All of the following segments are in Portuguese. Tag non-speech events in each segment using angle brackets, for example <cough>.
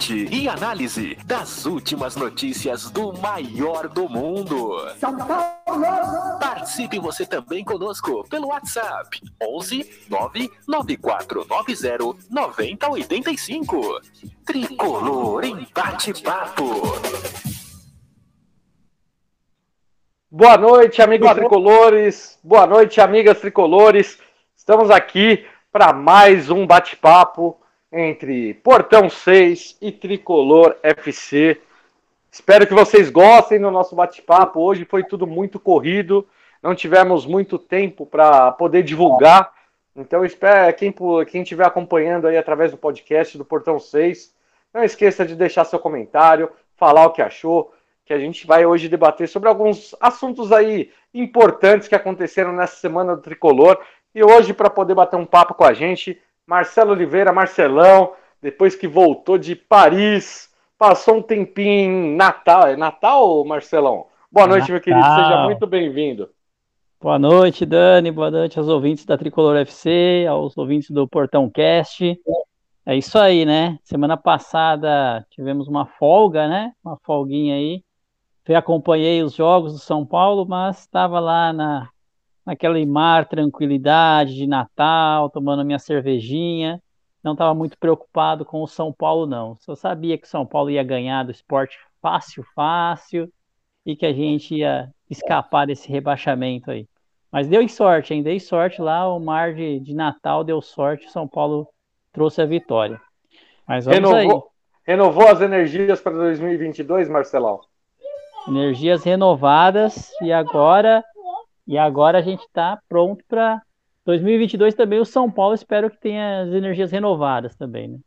Debate e análise das últimas notícias do maior do mundo. São Paulo! Participe você também conosco pelo WhatsApp 11 99490 9085. Tricolor em bate-papo. Boa noite, amigos tricolores. Boa noite, amigas tricolores. Estamos aqui para mais um bate-papo entre Portão 6 e Tricolor FC. Espero que vocês gostem do nosso bate-papo. Hoje foi tudo muito corrido, não tivemos muito tempo para poder divulgar. Então, espero quem quem estiver acompanhando aí através do podcast do Portão 6, não esqueça de deixar seu comentário, falar o que achou, que a gente vai hoje debater sobre alguns assuntos aí importantes que aconteceram nessa semana do Tricolor. E hoje, para poder bater um papo com a gente, Marcelo Oliveira, Marcelão, depois que voltou de Paris, passou um tempinho em Natal. É Natal, Marcelão? Boa noite, Natal. meu querido, seja muito bem-vindo. Boa noite, Dani. Boa noite aos ouvintes da Tricolor FC, aos ouvintes do Portão Cast. É isso aí, né? Semana passada tivemos uma folga, né? Uma folguinha aí. Eu acompanhei os jogos do São Paulo, mas estava lá na, naquela mar tranquilidade de Natal, tomando minha cervejinha. Não estava muito preocupado com o São Paulo, não. Só sabia que o São Paulo ia ganhar do esporte fácil, fácil, e que a gente ia escapar desse rebaixamento aí. Mas deu sorte, hein? Dei sorte lá, o mar de, de Natal deu sorte, o São Paulo trouxe a vitória. Mas vamos aí. Renovou, renovou as energias para 2022, Marcelão? Energias renovadas e agora e agora a gente está pronto para 2022 também. O São Paulo espero que tenha as energias renovadas também, né?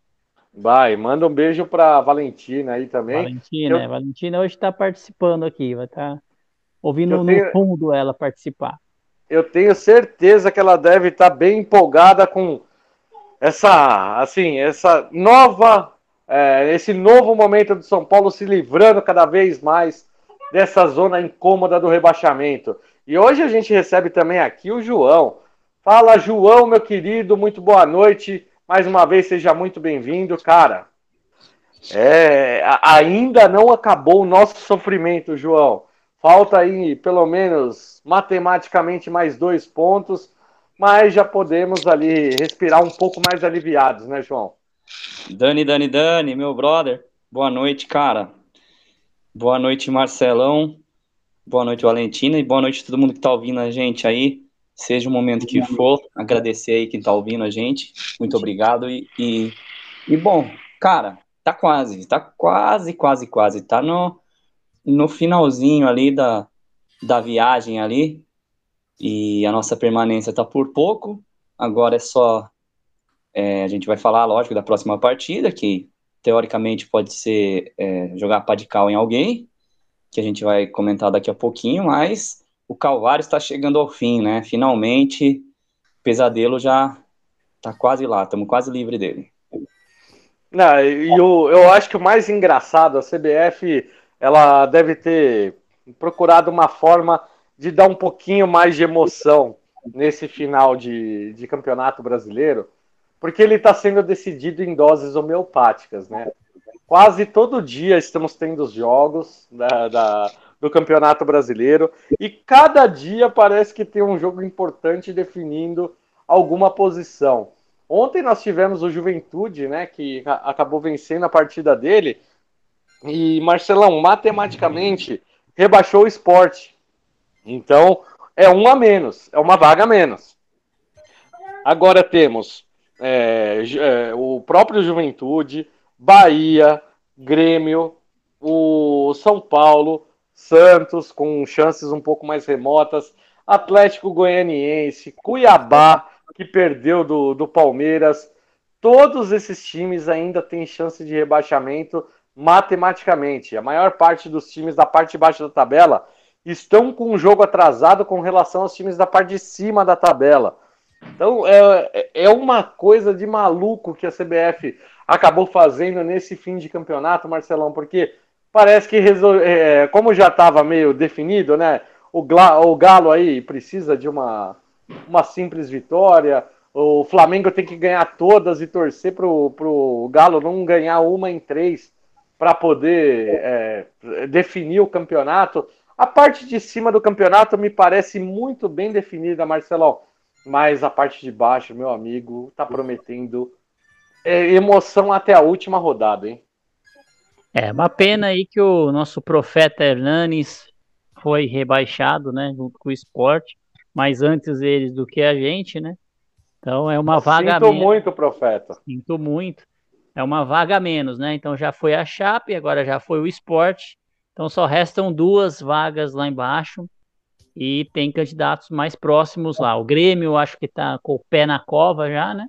Vai, manda um beijo para Valentina aí também. Valentina, Eu- é, Valentina hoje está participando aqui, vai estar ouvindo Eu no tenho- fundo ela participar. eu tenho certeza que ela deve estar bem empolgada com essa, assim, essa nova, é, esse novo momento do São Paulo se livrando cada vez mais dessa zona incômoda do rebaixamento. E hoje a gente recebe também aqui o João. Fala, João, meu querido, muito boa noite. Mais uma vez, seja muito bem-vindo, cara. É, ainda não acabou o nosso sofrimento, João. Falta aí, pelo menos, matematicamente, mais dois pontos, mas já podemos ali respirar um pouco mais aliviados, né, João? Dani, Dani, Dani, meu brother. Boa noite, cara. Boa noite, Marcelão. Boa noite, Valentina. E boa noite a todo mundo que tá ouvindo a gente aí. Seja o momento que for, agradecer aí quem tá ouvindo a gente. Muito obrigado. E, e, e, bom, cara, tá quase, tá quase, quase, quase. Tá no, no finalzinho ali da, da viagem ali. E a nossa permanência tá por pouco. Agora é só é, a gente vai falar, lógico, da próxima partida, que teoricamente pode ser é, jogar pá de cal em alguém, que a gente vai comentar daqui a pouquinho, mas o Calvário está chegando ao fim, né? Finalmente, o pesadelo já tá quase lá, estamos quase livre dele. Não, e eu, eu acho que o mais engraçado, a CBF, ela deve ter procurado uma forma de dar um pouquinho mais de emoção nesse final de, de campeonato brasileiro, porque ele está sendo decidido em doses homeopáticas, né? Quase todo dia estamos tendo os jogos da, da- do Campeonato Brasileiro e cada dia parece que tem um jogo importante definindo alguma posição. Ontem nós tivemos o Juventude, né, que acabou vencendo a partida dele e Marcelão matematicamente rebaixou o esporte. Então é um a menos, é uma vaga a menos. Agora temos é, é, o próprio Juventude, Bahia, Grêmio, o São Paulo, Santos com chances um pouco mais remotas, Atlético Goianiense, Cuiabá, que perdeu do, do Palmeiras. Todos esses times ainda têm chance de rebaixamento matematicamente. A maior parte dos times da parte de baixo da tabela estão com um jogo atrasado com relação aos times da parte de cima da tabela. Então é, é uma coisa de maluco que a CBF acabou fazendo nesse fim de campeonato, Marcelão, porque parece que é, como já estava meio definido, né? O, o Galo aí precisa de uma, uma simples vitória. O Flamengo tem que ganhar todas e torcer para o Galo não ganhar uma em três para poder é, definir o campeonato. A parte de cima do campeonato me parece muito bem definida, Marcelão. Mas a parte de baixo, meu amigo, tá prometendo é, emoção até a última rodada, hein? É, uma pena aí que o nosso profeta Hernanes foi rebaixado, né, junto com o esporte, mas antes eles do que a gente, né? Então é uma vaga Sinto muito, profeta. Sinto muito. É uma vaga menos, né? Então já foi a Chape, agora já foi o esporte. Então só restam duas vagas lá embaixo e tem candidatos mais próximos lá. O Grêmio, acho que está com o pé na cova já, né?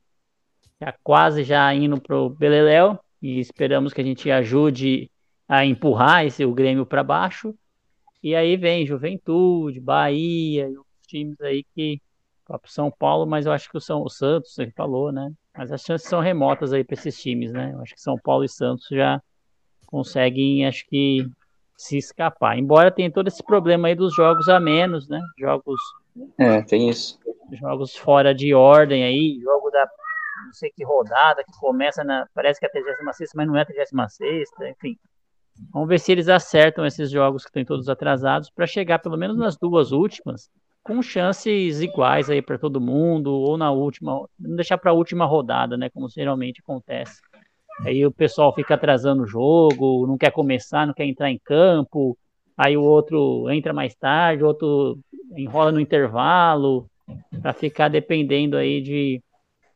Já quase já indo pro Beleléu e esperamos que a gente ajude a empurrar esse o Grêmio para baixo. E aí vem Juventude, Bahia e outros times aí que próprio São Paulo, mas eu acho que o São o Santos, ele falou, né? Mas as chances são remotas aí para esses times, né? Eu acho que São Paulo e Santos já conseguem, acho que se escapar. Embora tenha todo esse problema aí dos jogos a menos, né? Jogos. É, tem isso. Jogos fora de ordem aí, jogo da não sei que rodada que começa na. Parece que é a 36, mas não é a 36, enfim. Vamos ver se eles acertam esses jogos que estão todos atrasados para chegar pelo menos nas duas últimas com chances iguais aí para todo mundo ou na última, não deixar para a última rodada, né, como geralmente acontece. Aí o pessoal fica atrasando o jogo, não quer começar, não quer entrar em campo. Aí o outro entra mais tarde, o outro enrola no intervalo, para ficar dependendo aí de,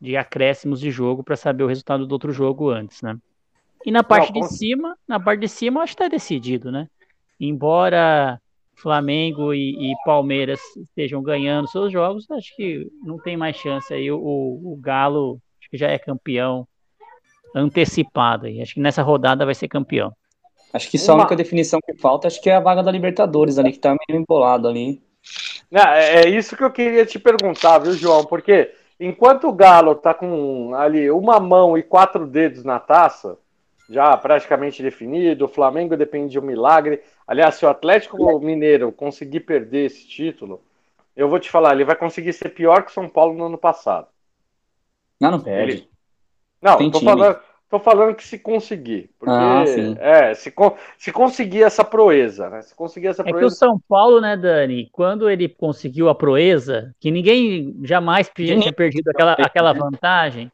de acréscimos de jogo para saber o resultado do outro jogo antes, né? E na parte não, de cima, na parte de cima, acho que está decidido, né? Embora Flamengo e, e, Palmeiras estejam ganhando seus jogos, acho que não tem mais chance aí. O, o Galo acho que já é campeão antecipado aí. Acho que nessa rodada vai ser campeão. Acho que só Uma... a única definição que falta, acho que é a vaga da Libertadores ali, que tá meio embolado ali. É, é isso que eu queria te perguntar, viu, João? Porque enquanto o Galo tá com ali uma mão e quatro dedos na taça, já praticamente definido, o Flamengo depende de um milagre. Aliás, se o Atlético Mineiro conseguir perder esse título, eu vou te falar, ele vai conseguir ser pior que o São Paulo no ano passado. Não, não perde. Ele... Não, Tem tô falando, tô falando que se conseguir. Porque, ah, é, se, se conseguir essa proeza, né? Se conseguir essa proeza. É que o São Paulo, né, Dani, quando ele conseguiu a proeza, que ninguém jamais tinha perdido aquela, <laughs> aquela vantagem,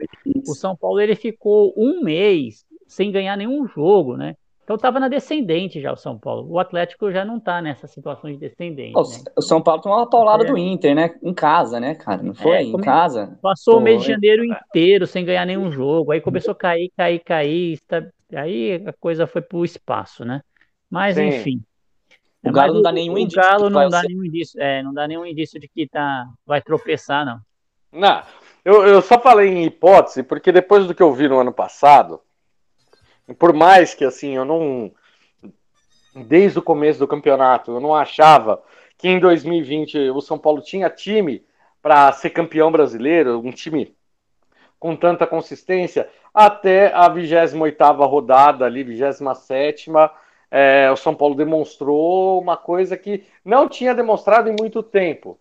o São Paulo ele ficou um mês sem ganhar nenhum jogo, né? Então estava na descendente já o São Paulo. O Atlético já não está nessa situação de descendente. O, né? o São Paulo tomou uma paulada é. do Inter, né? Em casa, né, cara? Não foi? É, em casa. Passou Pô, o mês de janeiro inteiro sem ganhar nenhum jogo. Aí começou a cair, cair, cair. Está... Aí a coisa foi para o espaço, né? Mas Sim. enfim. O Galo não dá nenhum indício. O Galo não dá ser... nenhum indício. É, não dá nenhum indício de que tá, vai tropeçar, não. Não. Eu, eu só falei em hipótese porque depois do que eu vi no ano passado, por mais que assim, eu não. Desde o começo do campeonato, eu não achava que em 2020 o São Paulo tinha time para ser campeão brasileiro, um time com tanta consistência, até a 28 rodada ali, 27 é, o São Paulo demonstrou uma coisa que não tinha demonstrado em muito tempo.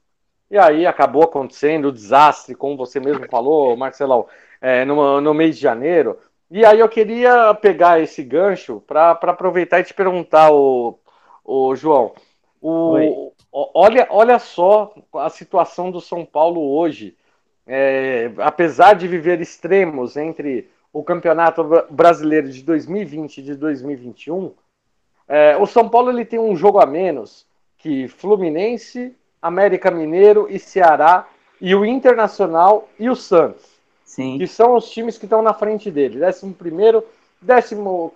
E aí acabou acontecendo o desastre, como você mesmo falou, Marcelão, é, no, no mês de janeiro, e aí eu queria pegar esse gancho para aproveitar e te perguntar, o, o João. O, olha, olha só a situação do São Paulo hoje. É, apesar de viver extremos entre o Campeonato Brasileiro de 2020 e de 2021, é, o São Paulo ele tem um jogo a menos que Fluminense, América Mineiro e Ceará, e o Internacional e o Santos. Sim. que são os times que estão na frente dele. Décimo primeiro, décimo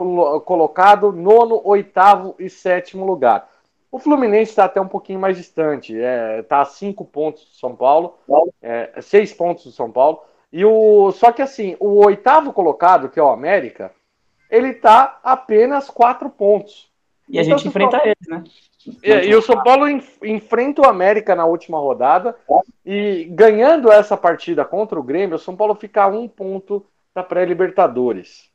colocado, nono, oitavo e sétimo lugar. O Fluminense está até um pouquinho mais distante, está é, tá a cinco pontos do São Paulo, é, seis pontos do São Paulo. E o só que assim, o oitavo colocado, que é o América, ele está apenas quatro pontos. E a então, gente enfrenta Paulo... eles, né? E, e, o São Paulo enfrenta o América na última rodada e ganhando essa partida contra o Grêmio, o São Paulo fica a um ponto da pré-Libertadores.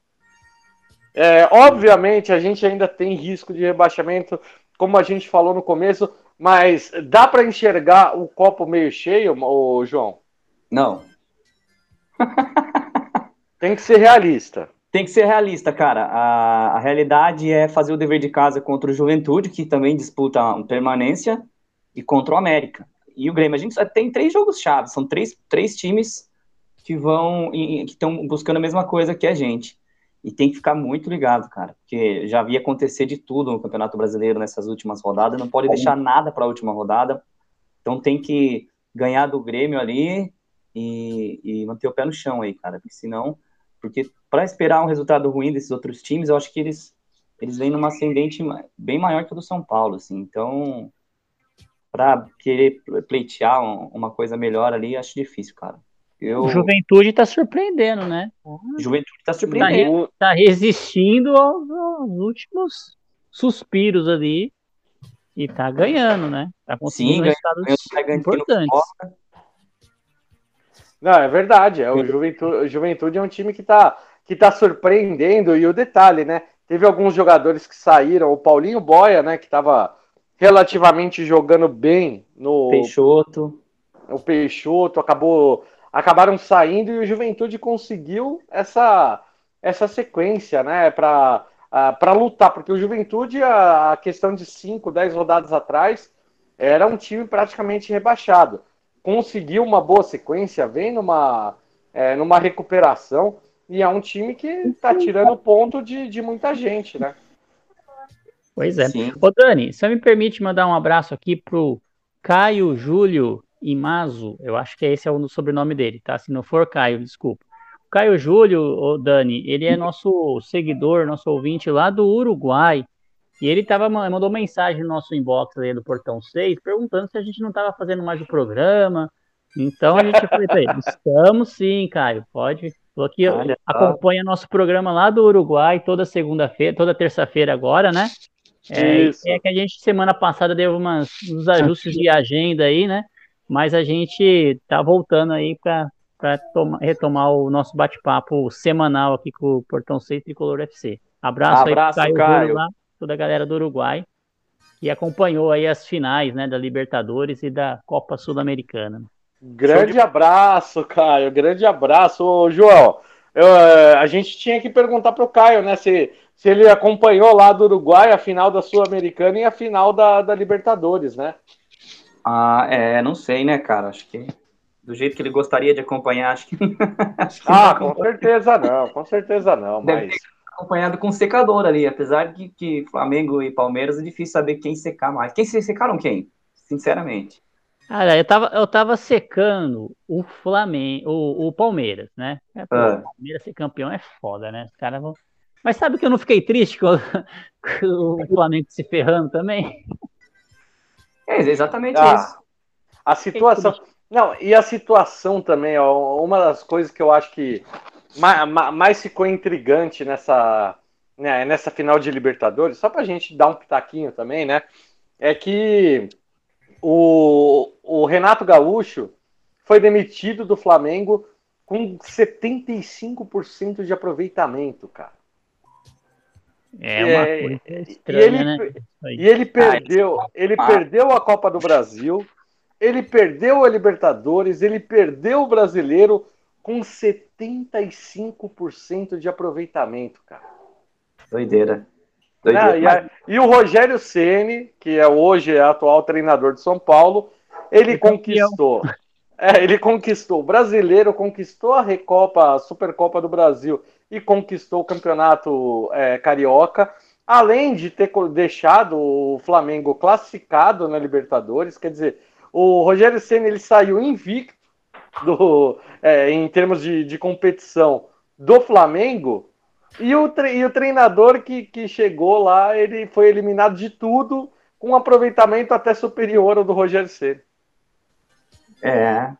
É, obviamente, a gente ainda tem risco de rebaixamento, como a gente falou no começo, mas dá para enxergar o copo meio cheio, ô, João? Não. tem que ser realista. Tem que ser realista, cara. A, a realidade é fazer o dever de casa contra o Juventude, que também disputa uma permanência, e contra o América. E o Grêmio. A gente tem três jogos chaves, são três, três times que vão que estão buscando a mesma coisa que a gente. E tem que ficar muito ligado, cara, porque já vi acontecer de tudo no Campeonato Brasileiro nessas últimas rodadas, não pode deixar nada para a última rodada. Então tem que ganhar do Grêmio ali e, e manter o pé no chão aí, cara, porque senão porque para esperar um resultado ruim desses outros times, eu acho que eles eles vêm numa ascendente bem maior que o do São Paulo, assim. Então, para querer pleitear uma coisa melhor ali, acho difícil, cara. Eu... Juventude está surpreendendo, né? Juventude está surpreendendo. Está tá resistindo aos, aos, últimos suspiros ali e está ganhando, né? Está conseguindo Sim, resultados ganhando, importantes. Não, é verdade. É, o Juventude, Juventude é um time que está que tá surpreendendo. E o detalhe, né? Teve alguns jogadores que saíram. O Paulinho Boia, né? Que estava relativamente jogando bem no. Peixoto. O Peixoto acabou. Acabaram saindo e o Juventude conseguiu essa, essa sequência, né? Para para lutar, porque o Juventude, a, a questão de 5, 10 rodadas atrás, era um time praticamente rebaixado conseguiu uma boa sequência, vem numa, é, numa recuperação, e é um time que está tirando ponto de, de muita gente, né? Pois é. Sim. Ô Dani, você me permite mandar um abraço aqui pro Caio Júlio Imazo, eu acho que esse é o sobrenome dele, tá? Se não for Caio, desculpa. O Caio Júlio, ô Dani, ele é nosso seguidor, nosso ouvinte lá do Uruguai. E ele tava, mandou mensagem no nosso inbox aí do Portão 6, perguntando se a gente não estava fazendo mais o programa. Então a gente falou pra ele, estamos sim, Caio, pode. Que Olha, acompanha nosso programa lá do Uruguai toda segunda-feira, toda terça-feira agora, né? É, é, que a gente semana passada deu umas, uns ajustes de agenda aí, né? Mas a gente tá voltando aí para retomar o nosso bate-papo semanal aqui com o Portão 6 Tricolor FC. Abraço, Abraço aí, Caio. Caio. Lá toda a galera do Uruguai, que acompanhou aí as finais, né, da Libertadores e da Copa Sul-Americana. Grande de... abraço, Caio, grande abraço. Ô, João, eu, eh, a gente tinha que perguntar para o Caio, né, se, se ele acompanhou lá do Uruguai a final da Sul-Americana e a final da, da Libertadores, né? Ah, é, não sei, né, cara, acho que do jeito que ele gostaria de acompanhar, acho que. acho <laughs> que ah, com certeza não, com certeza não. Deve mas acompanhado com secador ali, apesar de que Flamengo e Palmeiras é difícil saber quem secar mais. Quem secaram quem? Sinceramente. Cara, eu tava, eu tava secando o Flamengo, o, o Palmeiras, né? É, pô, ah. O Palmeiras ser campeão é foda, né? Os caras vão. Mas sabe que eu não fiquei triste com, <laughs> com o Flamengo se ferrando também? É exatamente ah, isso. A situação. Não, e a situação também, ó, uma das coisas que eu acho que mais, mais ficou intrigante nessa, né, nessa final de Libertadores, só para a gente dar um pitaquinho também, né? É que o, o Renato Gaúcho foi demitido do Flamengo com 75% de aproveitamento, cara. É uma é, coisa estranha, e ele, né? E ele perdeu, ele perdeu a Copa do Brasil, ele perdeu a Libertadores, ele perdeu o Brasileiro com 75% de aproveitamento, cara. Doideira. Doideira. e, a, e, o Rogério Ceni, que é hoje é atual treinador de São Paulo, ele conquistou. É, ele conquistou o brasileiro, conquistou a Recopa, a Supercopa do Brasil e conquistou o campeonato é, carioca, além de ter deixado o Flamengo classificado na Libertadores. Quer dizer, o Rogério Ceni ele saiu invicto do, é, em termos de, de competição do Flamengo. E o, e o treinador que, que chegou lá, ele foi eliminado de tudo, com um aproveitamento até superior ao do Rogério Ceni. É.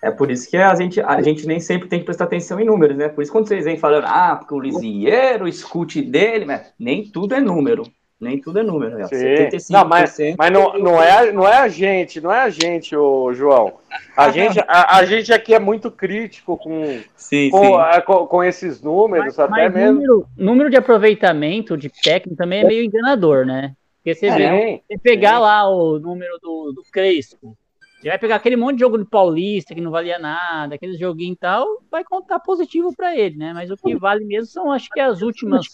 É por isso que a gente, a gente nem sempre tem que prestar atenção em números, né? Por isso quando vocês vêm falando, ah, porque o Lisieiro, escute dele, né? nem tudo é número. Nem tudo é número. É. Sim. 75%. Não, mas, mas não, não, é, não é a gente, não é a gente, ô, João. A, gente, a, a gente aqui é muito crítico com, sim, com, sim. A, com, com, esses números, mas, até mas mesmo. Número, número de aproveitamento de técnico também é meio enganador, né? Porque você, é, vê, pegar lá o número do, do Crespo, você vai pegar aquele monte de jogo do Paulista que não valia nada, aquele joguinho e tal, vai contar positivo para ele, né? Mas o que vale mesmo são, acho que as últimas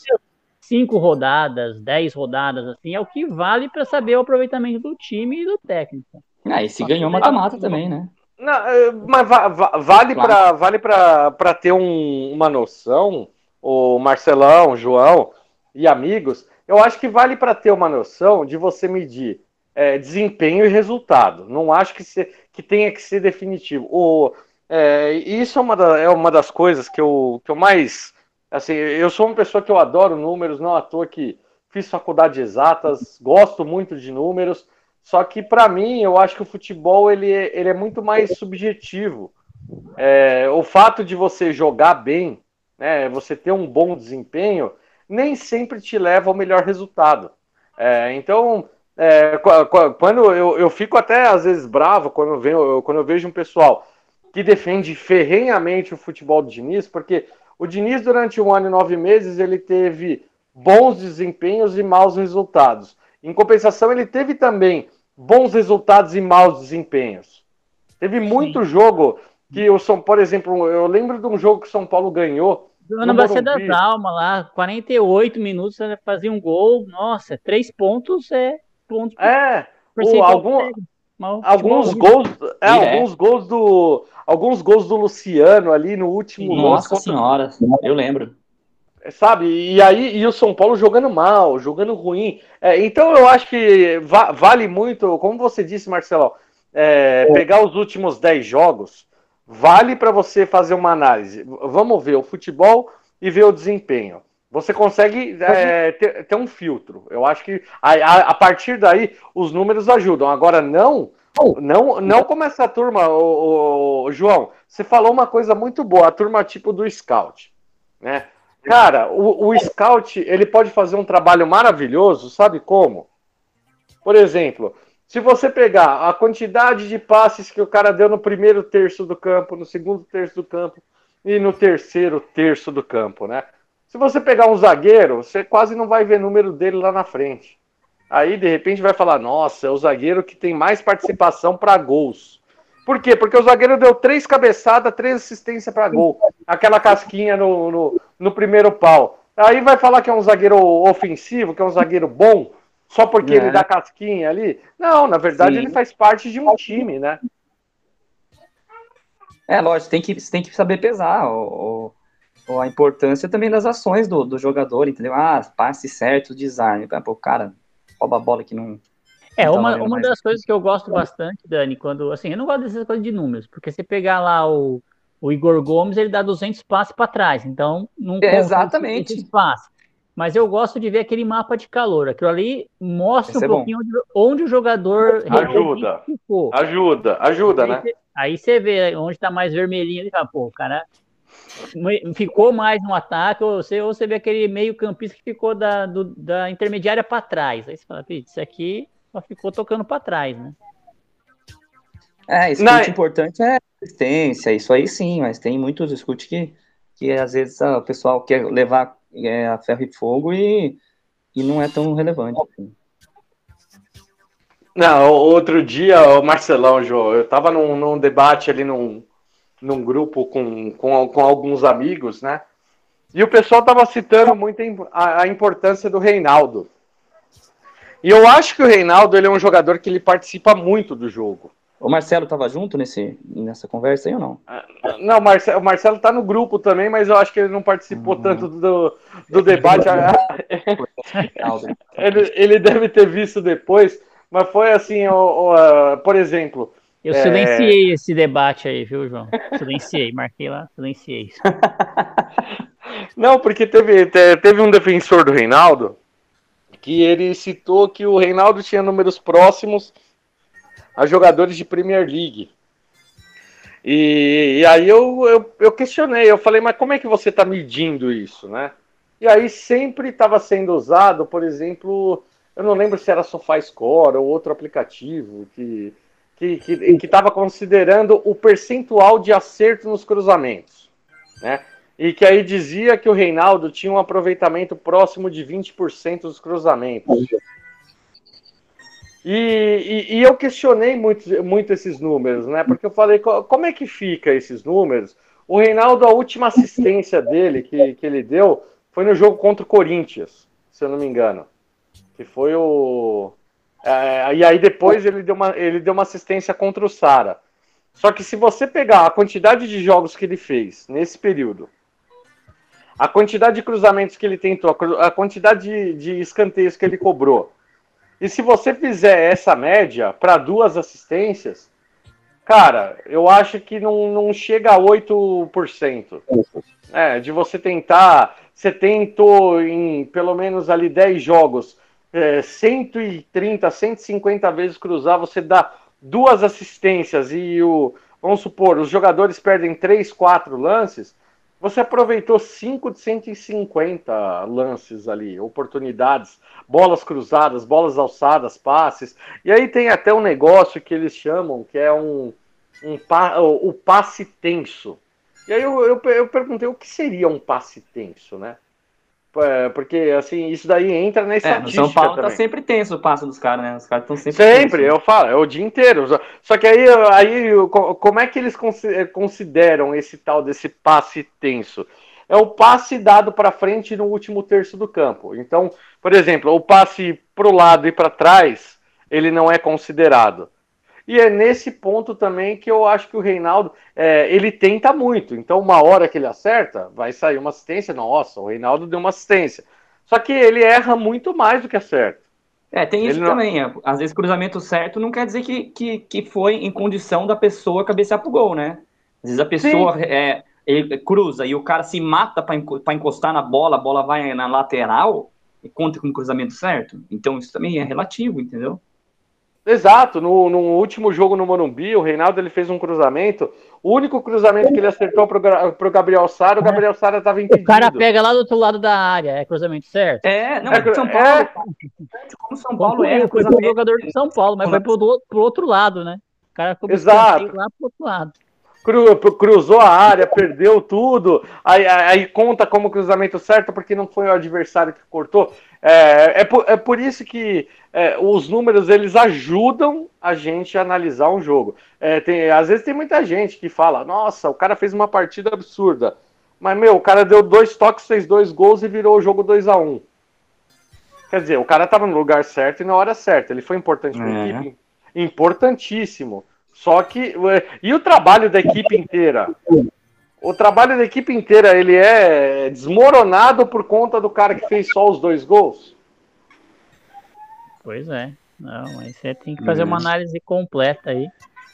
cinco rodadas, dez rodadas, assim, é o que vale para saber o aproveitamento do time e do técnico. Ah, e se ganhou mata-mata também, né? Não, é, mas va va vale claro. para vale para ter um, uma noção, o Marcelão, o João e amigos, eu acho que vale para ter uma noção de você medir é, desempenho e resultado. Não acho que, se, que tenha que ser definitivo. O, é, isso é uma, da, é uma das coisas que eu, que eu mais. Assim, eu sou uma pessoa que eu adoro números, não à toa que fiz faculdade de exatas, gosto muito de números. Só que para mim, eu acho que o futebol ele, ele é muito mais subjetivo. É, o fato de você jogar bem, né, você ter um bom desempenho, nem sempre te leva ao melhor resultado. É, então, é, quando eu, eu fico até às vezes bravo quando eu, venho, quando eu vejo um pessoal que defende ferrenhamente o futebol do Diniz, porque o Diniz, durante um ano e nove meses, ele teve bons desempenhos e maus resultados. Em compensação, ele teve também bons resultados e maus desempenhos. Teve muito Sim. jogo que o São, por exemplo, eu lembro de um jogo que o São Paulo ganhou Ana Bacia das Almas lá, 48 minutos, fazia um gol, nossa, três pontos é pontos. É, o, algum, alguns gols, é, é, alguns gols do, alguns gols do Luciano ali no último. Nossa senhora, eu lembro. É, sabe, e aí e o São Paulo jogando mal, jogando ruim. É, então eu acho que va vale muito, como você disse, Marcelo, é, pegar os últimos 10 jogos vale para você fazer uma análise. Vamos ver o futebol e ver o desempenho. Você consegue é, ter, ter, um filtro. Eu acho que a, a, a, partir daí os números ajudam. Agora não, não, não como essa turma, o, o, João. Você falou uma coisa muito boa, a turma tipo do Scout, né? Cara, o, o Scout ele pode fazer um trabalho maravilhoso, sabe como? Por exemplo, se você pegar a quantidade de passes que o cara deu no primeiro terço do campo, no segundo terço do campo e no terceiro terço do campo, né? Se você pegar um zagueiro, você quase não vai ver número dele lá na frente. Aí, de repente, vai falar: nossa, é o zagueiro que tem mais participação para gols. Por quê? Porque o zagueiro deu três cabeçadas, três assistências para gol. Aquela casquinha no, no, no primeiro pau. Aí vai falar que é um zagueiro ofensivo, que é um zagueiro bom só porque é. ele dá casquinha ali. Não, na verdade Sim. ele faz parte de um time, né? É, lógico, tem que, tem que saber pesar o, o, a importância também das ações do, do jogador, entendeu? Ah, passe certo, desarme. Pô, cara, rouba a bola que não. É, não tá uma, uma das coisas que eu gosto bastante, Dani, quando. Assim, eu não gosto dessas coisas de números, porque você pegar lá o, o Igor Gomes, ele dá 200 passes para trás, então não é, Exatamente. Passe mas eu gosto de ver aquele mapa de calor. Aquilo ali mostra Esse um é pouquinho onde, onde, o jogador ajuda, ficou. Ajuda, ajuda, aí, né? Aí você vê onde está mais vermelhinho e fala, pô, o cara ficou mais no ataque, ou você, ou você vê aquele meio campista que ficou da, do, da intermediária para trás. Aí você fala, isso aqui só ficou tocando para trás, né? É, é importante é resistência, isso aí sim, mas tem muitos escute que, que às vezes o pessoal quer levar é a ferro e fogo e, e não é tão relevante. Assim. Não, outro dia, o Marcelão, João, eu tava num, num debate ali num, num grupo com, com, com alguns amigos, né? E o pessoal tava citando muito a, a importância do Reinaldo. E eu acho que o Reinaldo ele é um jogador que ele participa muito do jogo. O Marcelo estava junto nesse, nessa conversa aí ou não? Ah, não, o Marcelo, o Marcelo tá no grupo também, mas eu acho que ele não participou uhum. tanto do, do debate. <laughs> ele, ele deve ter visto depois, mas foi assim, o, o, por exemplo. Eu é... silenciei esse debate aí, viu, João? Silenciei, marquei lá, silenciei. <laughs> não, porque teve, teve um defensor do Reinaldo que ele citou que o Reinaldo tinha números próximos a jogadores de Premier League. E, e aí eu, eu, eu, questionei, eu falei, mas como é que você está medindo isso, né? E aí sempre estava sendo usado, por exemplo, eu não lembro se era SofaScore ou outro aplicativo que que estava considerando o percentual de acerto nos cruzamentos, né? E que aí dizia que o Reinaldo tinha um aproveitamento próximo de 20% dos cruzamentos. E, e, e, eu questionei muito, muito esses números, né? Porque eu falei, como é que fica esses números? O Reinaldo, a última assistência dele que, que ele deu foi no jogo contra o Corinthians, se eu não me engano. Que foi o. É, e aí depois ele deu, uma, ele deu uma assistência contra o Sara. Só que se você pegar a quantidade de jogos que ele fez nesse período, a quantidade de cruzamentos que ele tentou, a quantidade de, de escanteios que ele cobrou, e se você fizer essa média para duas assistências, cara, eu acho que não, não chega a 8%. É, de você tentar. Você tentou em pelo menos ali 10 jogos, é, 130, 150 vezes cruzar, você dá duas assistências e o. Vamos supor, os jogadores perdem 3, 4 lances você aproveitou 5 de 150 lances ali, oportunidades, bolas cruzadas, bolas alçadas, passes. E aí tem até um negócio que eles chamam que é um, um o passe tenso. E aí eu, eu, eu perguntei o que seria um passe tenso, né? É, porque, assim, isso daí entra na estatística. É, São Paulo tá também. tá sempre tenso o passo dos caras, né? Os caras estão sempre. Sempre, tenso. eu falo, é o dia inteiro. Só que aí, aí, como é que eles consideram esse tal desse passe tenso? É o passe dado para frente no último terço do campo. Então, por exemplo, o passe para o lado e para trás, ele não é considerado. E é nesse ponto também que eu acho que o Reinaldo, é, ele tenta muito. Então, uma hora que ele acerta, vai sair uma assistência. Nossa, o Reinaldo deu uma assistência. Só que ele erra muito mais do que acerta. É, tem isso não- também. é. Às vezes, cruzamento certo não quer dizer que, que, que foi em condição da pessoa cabecear pro gol, né? Às vezes a pessoa é, cruza e o cara se mata para encostar na bola, a bola vai na lateral e conta como cruzamento certo. Então isso também é relativo, entendeu? Exato, no, no último jogo no Morumbi, o Reinaldo ele fez um cruzamento. O único cruzamento que ele acertou pro, Gra- pro Gabriel Sara, o Gabriel Sara estava impedido. O cara pega lá do outro lado da área, é cruzamento certo. É, não, É, é, São é. Paulo, como São Paulo é, foi pro jogador do São Paulo, mas foi pro, do- pro outro lado, né? O cara ficou Exato. lá pro outro lado. Cru- cruzou a área, perdeu tudo, aí, aí- aí conta como cruzamento certo porque não foi o adversário que cortou. É, é, por, é por isso que é, os números eles ajudam a gente a analisar um jogo. É, tem, às vezes tem muita gente que fala: Nossa, o cara fez uma partida absurda, mas meu, o cara deu dois toques, fez dois gols e virou o jogo 2 a 1 um. Quer dizer, o cara estava no lugar certo e na hora certa. Ele foi importante para a É. equipe? Importantíssimo. Só que. E o trabalho da equipe inteira? O trabalho da equipe inteira ele é desmoronado por conta do cara que fez só os dois gols? Pois é. Não, mas você tem que fazer Hum. uma análise completa aí.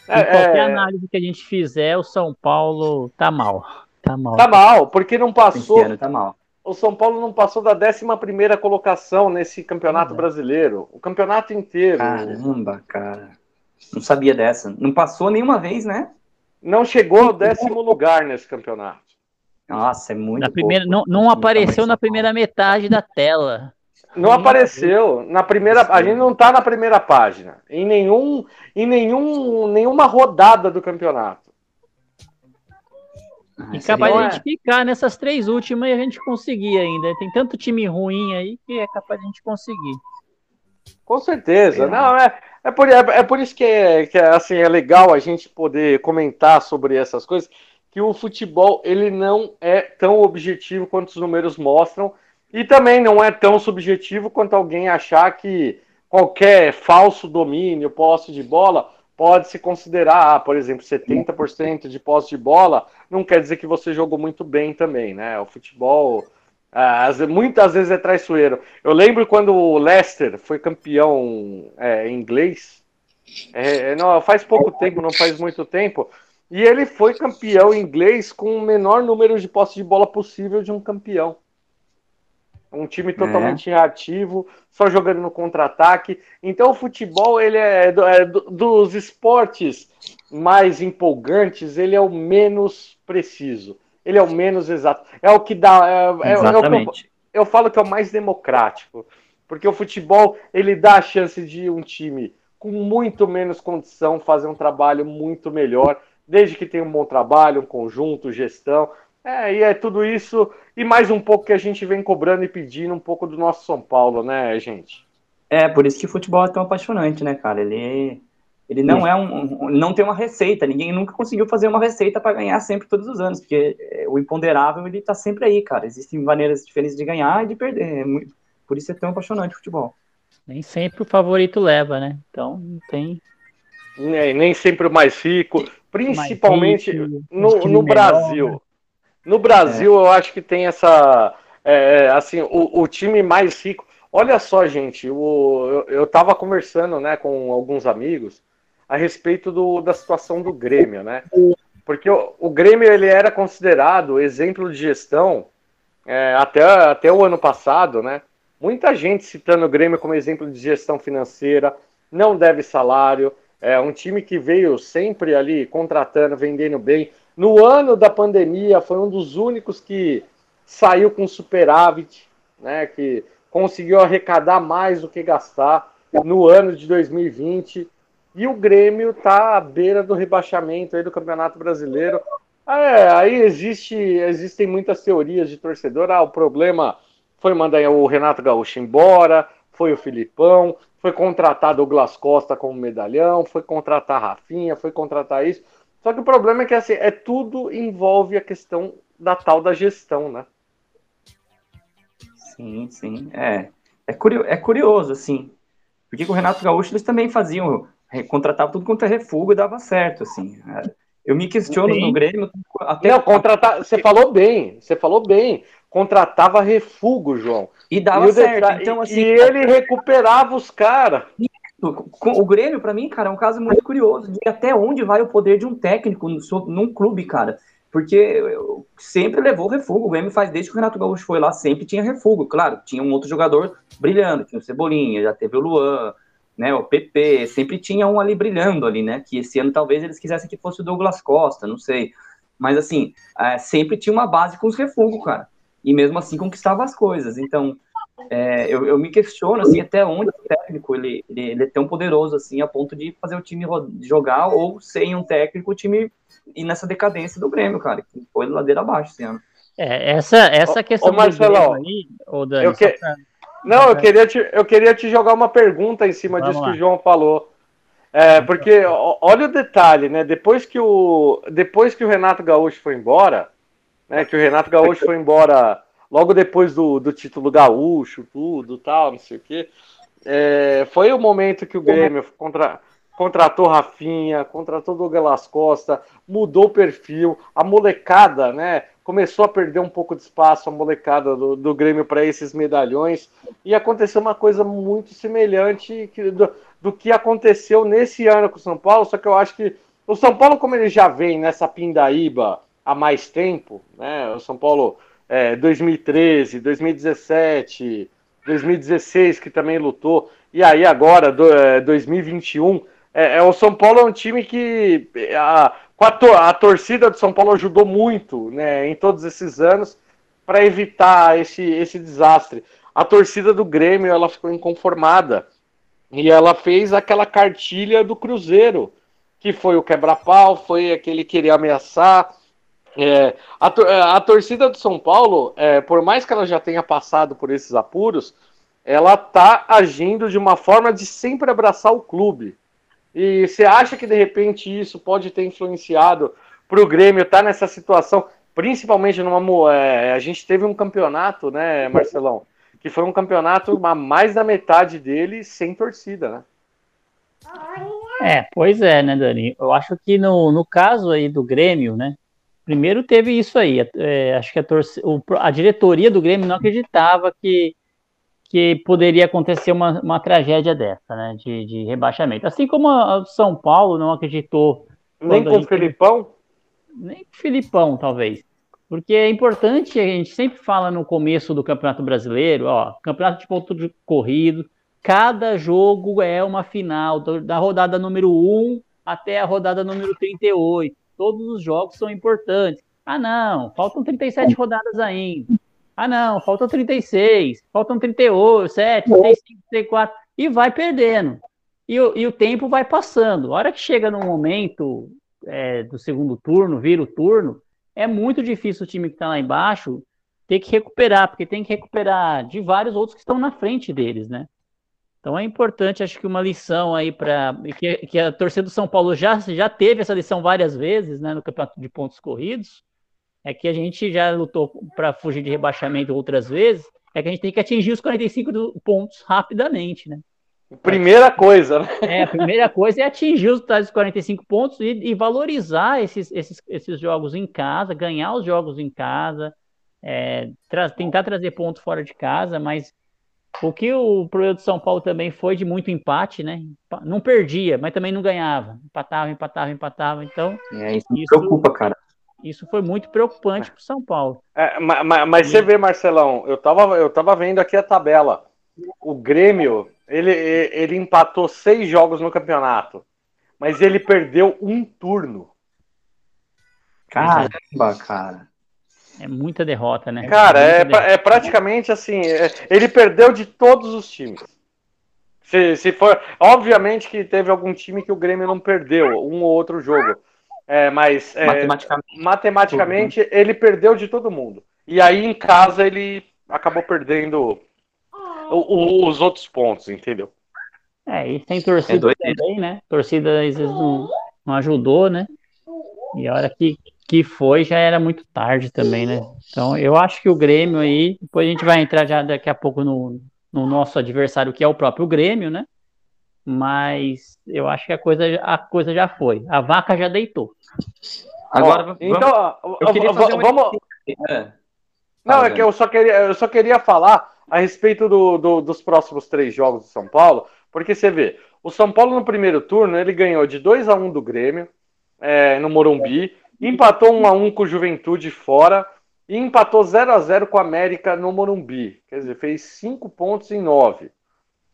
É, qualquer é, análise que a gente fizer, o São Paulo tá mal. Tá mal. tá mal, porque não passou. ano tá mal. O São Paulo não passou da 11 colocação nesse campeonato É. brasileiro. O campeonato inteiro. Caramba, cara. Não sabia dessa. Não passou nenhuma vez, né? Não chegou ao décimo lugar nesse campeonato. Nossa, é muito Na primeira, pouco. não, não apareceu na primeira metade da tela. Não apareceu na primeira. A gente não tá na primeira página. Em nenhum, em nenhum, nenhuma rodada do campeonato. Ah, E capaz de a é. gente ficar nessas três últimas e a gente conseguir ainda. Tem tanto time ruim aí que é capaz de a gente conseguir. Com certeza. Lá. Não, é, é, por, é, é por isso que, é, que é, assim, é legal a gente poder comentar sobre essas coisas, que o futebol ele não é tão objetivo quanto os números mostram, e também não é tão subjetivo quanto alguém achar que qualquer falso domínio, posse de bola, pode se considerar, ah, por exemplo, 70% de posse de bola, não quer dizer que você jogou muito bem também, né? O futebol ah, muitas vezes é traiçoeiro. Eu lembro quando o Leicester foi campeão é, inglês, é, é, não, faz pouco tempo, não faz muito tempo, e ele foi campeão inglês com o menor número de posse de bola possível de um campeão. Um time totalmente reativo, só jogando no contra-ataque. Então o futebol ele é, do- é do- dos esportes mais empolgantes, ele é o menos preciso. Ele é o menos exato. É o que dá. é- é- é que eu- Exatamente. eu falo que é o mais democrático. Porque o futebol, ele dá a chance de um time com muito menos condição fazer um trabalho muito melhor, desde que tenha um bom trabalho, um conjunto, gestão. É, e é tudo isso e mais um pouco que a gente vem cobrando e pedindo um pouco do nosso São Paulo, né, gente? É, por isso que o futebol é tão apaixonante, né, cara? Ele, ele não é um, um não tem uma receita. Ninguém nunca conseguiu fazer uma receita para ganhar sempre todos os anos, porque é, o imponderável ele tá sempre aí, cara. Existem maneiras diferentes de ganhar e de perder. É por isso é tão apaixonante o futebol. Nem sempre o favorito leva, né? Então tem. É, nem sempre o mais rico, principalmente mais rico, no, no Brasil. Melhor, né? No Brasil, é. eu acho que tem essa. É, assim, o, o, time mais rico. Olha só, gente, o, eu estava conversando né, com alguns amigos a respeito do, da situação do Grêmio, né? Porque o, o Grêmio ele era considerado exemplo de gestão é, até, até o ano passado, né? Muita gente citando o Grêmio como exemplo de gestão financeira, não deve salário, é um time que veio sempre ali contratando, vendendo bem. No ano da pandemia, foi um dos únicos que saiu com superávit, né, que conseguiu arrecadar mais do que gastar no ano de 2020. E o Grêmio está à beira do rebaixamento aí do Campeonato Brasileiro. É, aí existe, existem muitas teorias de torcedor. Ah, o problema foi mandar o Renato Gaúcho embora, foi o Filipão, foi contratar Douglas Costa como medalhão, foi contratar Rafinha, foi contratar isso. Só que o problema é que assim, é tudo envolve a questão da tal da gestão, né? Sim, sim. É, é, curioso, é curioso, assim. Porque com o Renato Gaúcho eles também faziam, contratavam tudo quanto é refugo e dava certo, assim. É, eu me questiono no Grêmio. Até Não, contratar. Você falou bem, você falou bem. Contratava refugo, João. E dava e certo. Então, assim, e ele recuperava os caras. O Grêmio, para mim, cara, é um caso muito curioso de até onde vai o poder de um técnico num clube, cara. Porque sempre levou refugo. O Grêmio faz desde que o Renato Gaúcho foi lá, sempre tinha refugo. Claro, tinha um outro jogador brilhando, tinha o Cebolinha, já teve o Luan, né, o PP, sempre tinha um ali brilhando ali, né? Que esse ano talvez eles quisessem que fosse o Douglas Costa, não sei. Mas assim, é, sempre tinha uma base com os refugos, cara. E mesmo assim conquistava as coisas. Então, é, eu, eu, me questiono assim, até onde o técnico ele, ele, ele, é tão poderoso assim a ponto de fazer o time jogar ou sem um técnico o time ir nessa decadência do Grêmio, cara, que foi ladeira abaixo esse ano. É, essa, essa questão ô, Marcelo, aí, ô Dani, eu que... pra... Não, eu queria, te, eu queria te jogar uma pergunta em cima Vamos disso lá. que o João falou. É, porque olha o detalhe, né? Depois que o, depois que o Renato Gaúcho foi embora, né? Que o Renato Gaúcho foi embora logo depois do, do título gaúcho, tudo tal, não sei o quê. É, foi o momento que o Grêmio contra, contratou Rafinha, contratou Douglas Costa, mudou o perfil, a molecada, né? Começou a perder um pouco de espaço a molecada do, do Grêmio para esses medalhões. E aconteceu uma coisa muito semelhante que, do, do que aconteceu nesse ano com o São Paulo, só que eu acho que o São Paulo, como ele já vem nessa pindaíba há mais tempo, né? O São Paulo é, 2013, 2017, 2016 que também lutou, e aí agora do, é, 2021. É, é, o São Paulo é um time que a, a, tor a torcida do São Paulo ajudou muito né, em todos esses anos para evitar esse, esse desastre. A torcida do Grêmio ela ficou inconformada e ela fez aquela cartilha do Cruzeiro, que foi o quebra-pau, foi aquele querer ameaçar, é, a, é, a, torcida do São Paulo, é, por mais que ela já tenha passado por esses apuros, ela tá agindo de uma forma de sempre abraçar o clube. E você acha que de repente isso pode ter influenciado para o Grêmio estar tá nessa situação, principalmente numa. É, a gente teve um campeonato, né, Marcelão? Que foi um campeonato mais da metade dele sem torcida, né? É, pois é, né, Dani? Eu acho que no, no caso aí do Grêmio, né? Primeiro teve isso aí, é, acho que a, o, a, diretoria do Grêmio não acreditava que, que poderia acontecer uma, uma tragédia dessa, né, de, de rebaixamento. Assim como o São Paulo não acreditou. Nem com o Filipão? Nem com o Filipão, talvez. Porque é importante, a gente sempre fala no começo do Campeonato Brasileiro, ó, campeonato de ponto de corrido, cada jogo é uma final, da rodada número 1 até a rodada número 38 todos os jogos são importantes. Ah, não, faltam 37 rodadas ainda. Ah, não, faltam 36, faltam 38, 7, 35, 34, e vai perdendo. E, o, e o tempo vai passando. A hora que chega no momento é, do segundo turno, vira o turno, é muito difícil o time que está lá embaixo ter que recuperar, porque tem que recuperar de vários outros que estão na frente deles, né? Então é importante, acho que uma lição aí para que, que, a torcida do São Paulo já, já teve essa lição várias vezes, né, no campeonato de pontos corridos, é que a gente já lutou para fugir de rebaixamento outras vezes, é que a gente tem que atingir os 45 pontos rapidamente, né? Primeira coisa, né? É, a primeira coisa é atingir os tais 45 pontos e, e valorizar esses, esses, esses jogos em casa, ganhar os jogos em casa, é, tra tentar trazer pontos fora de casa, mas o que o problema do São Paulo também foi de muito empate, né? Não perdia, mas também não ganhava. Empatava, empatava, empatava. Então. É, isso me preocupa, cara. Isso foi muito preocupante para o São Paulo. É, mas, mas, você vê, Marcelão, eu tava, eu tava vendo aqui a tabela. O Grêmio, ele, ele empatou seis jogos no campeonato, mas ele perdeu um turno. Caramba, cara. É muita derrota, né? Cara, é, é, praticamente assim. É, ele perdeu de todos os times. Se, se for. Obviamente que teve algum time que o Grêmio não perdeu, um ou outro jogo. É, mas é, matematicamente, matematicamente ele perdeu de todo mundo. E aí em casa ele acabou perdendo o, o, os outros pontos, entendeu? É, e sem torcida é também, né? Torcida às vezes não, não ajudou, né? E a hora que, que foi já era muito tarde também, né? Então eu acho que o Grêmio aí, depois a gente vai entrar já daqui a pouco no, no nosso adversário, que é o próprio Grêmio, né? Mas eu acho que a coisa, a coisa já foi. A vaca já deitou. Agora, então, eu queria fazer vamos. É. Não, é que eu só queria, eu só queria falar a respeito do, do, dos próximos três jogos do São Paulo, porque você vê, o São Paulo no primeiro turno ele ganhou de 2 a 1 um do Grêmio é, no Morumbi, empatou 1 um a 1 um com o Juventude fora e empatou 0 a 0 com o América no Morumbi. Quer dizer, fez 5 pontos em 9.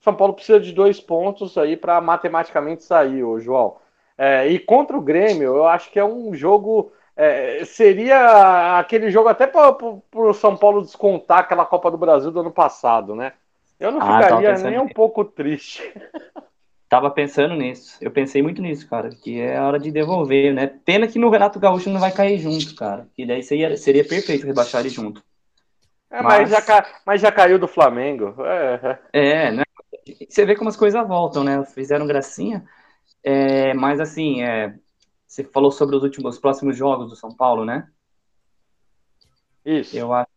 São Paulo precisa de dois pontos aí para matematicamente sair, ô João. É, e contra o Grêmio, eu acho que é um jogo. É, seria aquele jogo até para o São Paulo descontar aquela Copa do Brasil do ano passado, né? Eu não ah, ficaria nem um pouco triste. <laughs> Tava pensando nisso. Eu pensei muito nisso, cara. Que é a hora de devolver, né? Pena que no Renato Gaúcho não vai cair junto, cara. Que daí seria, seria perfeito rebaixar ele junto. É, mas... Mas, já, mas já caiu do Flamengo. É, é né? Você vê como as coisas voltam, né? Fizeram gracinha. É, mas assim, é, você falou sobre os últimos, os próximos jogos do São Paulo, né? Isso. Eu acho.